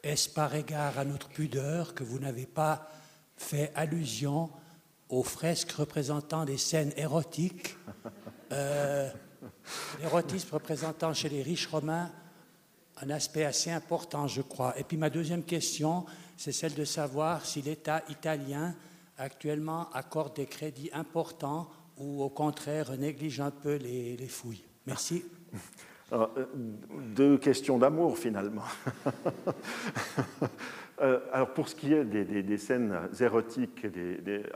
est-ce par égard à notre pudeur que vous n'avez pas fait allusion aux fresques représentant des scènes érotiques euh, L'érotisme représentant chez les riches romains un aspect assez important, je crois? Et puis ma deuxième question, c'est celle de savoir si l'État italien actuellement accorde des crédits importants ou au contraire néglige un peu les, les fouilles. Merci. Euh, deux questions d'amour finalement. Euh, alors pour ce qui est des, scènes érotiques,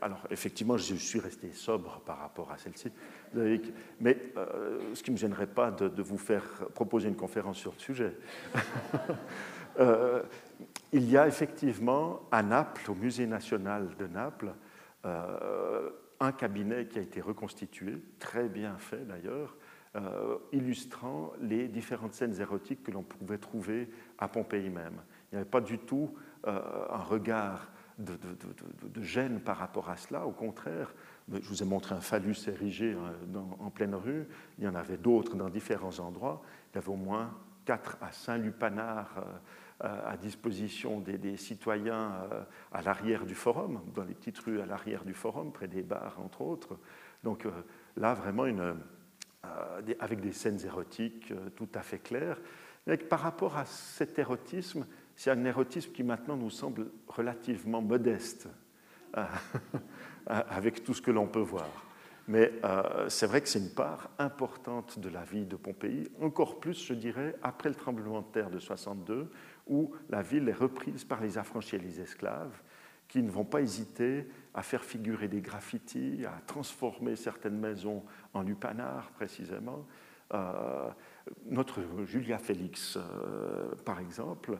alors effectivement je suis resté sobre par rapport à celle-ci, mais euh, ce qui ne me gênerait pas de, vous faire proposer une conférence sur le sujet. il y a effectivement à Naples, au Musée national de Naples, un cabinet qui a été reconstitué, très bien fait d'ailleurs, illustrant les différentes scènes érotiques que l'on pouvait trouver à Pompéi même. Il n'y avait pas du tout euh, un regard de, gêne par rapport à cela, au contraire. Je vous ai montré un phallus érigé euh, en pleine rue, il y en avait d'autres dans différents endroits. Il y avait au moins 4 à 5 lupanards à disposition des, citoyens à l'arrière du forum, dans les petites rues à l'arrière du forum, près des bars entre autres. Donc là, vraiment une, euh, avec des scènes érotiques euh, tout à fait claires. Mais par rapport à cet érotisme, c'est un érotisme qui maintenant nous semble relativement modeste, euh, avec tout ce que l'on peut voir. Mais c'est vrai que c'est une part importante de la vie de Pompéi, encore plus, je dirais, après le tremblement de terre de 62, où la ville est reprise par les affranchis et les esclaves, qui ne vont pas hésiter à faire figurer des graffitis, à transformer certaines maisons en lupanar précisément. Euh, notre Julia Félix, euh, par exemple,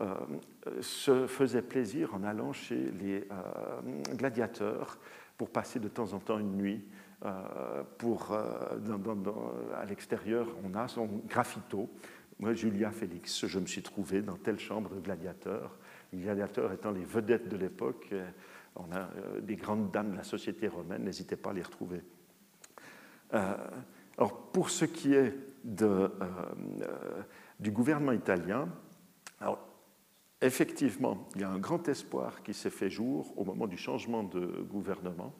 euh, se faisait plaisir en allant chez les gladiateurs pour passer de temps en temps une nuit. pour, à l'extérieur, on a son graffito. Moi, Julia Félix, je me suis trouvé dans telle chambre de gladiateur les gladiateurs étant les vedettes de l'époque, on a des grandes dames de la société romaine, n'hésitez pas à les retrouver. Euh, pour ce qui est euh, euh, du gouvernement italien, effectivement, il y a un grand espoir qui s'est fait jour au moment du changement de gouvernement,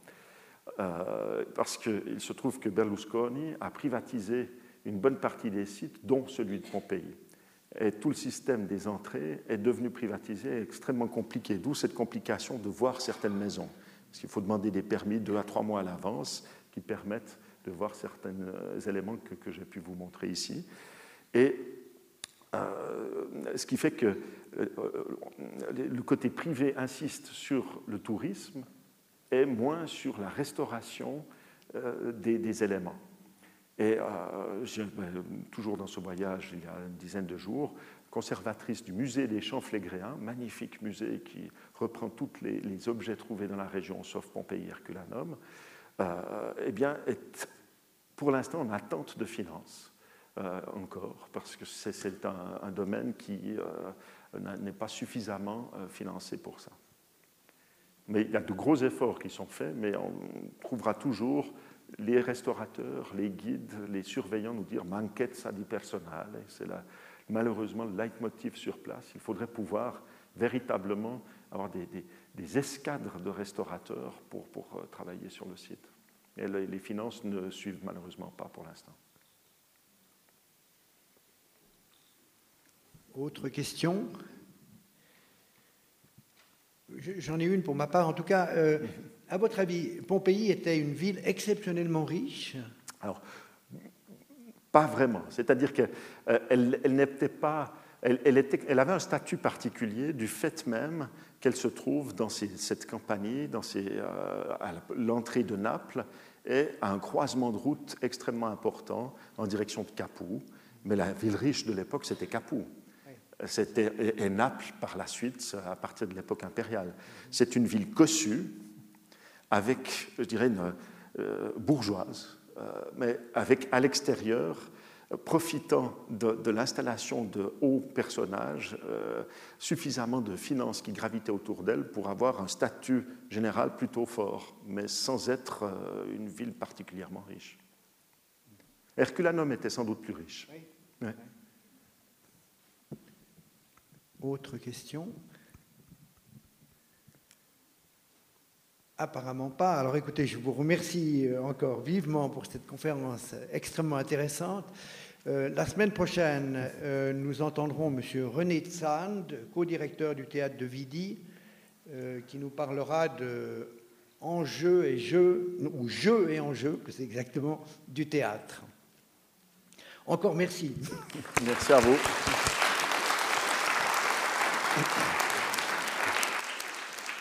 parce qu'il se trouve que Berlusconi a privatisé une bonne partie des sites, dont celui de Pompéi. Et tout le système des entrées est devenu privatisé et extrêmement compliqué, d'où cette complication de voir certaines maisons. Parce qu'il faut demander des permis deux à trois mois à l'avance qui permettent de voir certains euh, éléments que, j'ai pu vous montrer ici. Et euh, ce qui fait que euh, le côté privé insiste sur le tourisme et moins sur la restauration des, éléments. Et ben, toujours dans ce voyage, il y a une dizaine de jours, conservatrice du musée des Champs Flégréens, magnifique musée qui reprend tous les, objets trouvés dans la région, sauf Pompéi Herculanum, eh bien, est pour l'instant en attente de finances encore, parce que c'est un, domaine qui n'est pas suffisamment financé pour ça. Mais il y a de gros efforts qui sont faits, mais on trouvera toujours les restaurateurs, les guides, les surveillants nous dire ça du personnel. C'est malheureusement le leitmotiv sur place. Il faudrait pouvoir véritablement avoir des, escadres de restaurateurs pour, pour, euh, travailler sur le site. Et les finances ne suivent malheureusement pas pour l'instant. Autre question? J'en ai une pour ma part. En tout cas, euh, à votre avis, Pompéi était une ville exceptionnellement riche Alors, pas vraiment. C'est-à-dire qu'elle euh, elle, n'était pas. Elle, elle, avait un statut particulier du fait même qu'elle se trouve dans cette campagne, dans euh, à l'entrée de Naples, et à un croisement de route extrêmement important en direction de Capoue. Mais la ville riche de l'époque, c'était Capoue. C'était, et, Naples, par la suite, à partir de l'époque impériale. C'est une ville cossue, avec, je dirais, une euh, bourgeoise, euh, mais avec à l'extérieur, profitant de, l'installation de hauts personnages, euh, suffisamment de finances qui gravitaient autour d'elle pour avoir un statut général plutôt fort, mais sans être une ville particulièrement riche. Herculanum était sans doute plus riche. Oui. Autre question? Apparemment pas. Alors écoutez, je vous remercie euh, encore vivement pour cette conférence extrêmement intéressante. Euh, la semaine prochaine, euh, nous entendrons M. René Tsand, co-directeur du théâtre de Vidi, qui nous parlera de enjeux et jeux, ou jeux et enjeux, que c'est exactement, du théâtre. Encore merci. Merci à vous.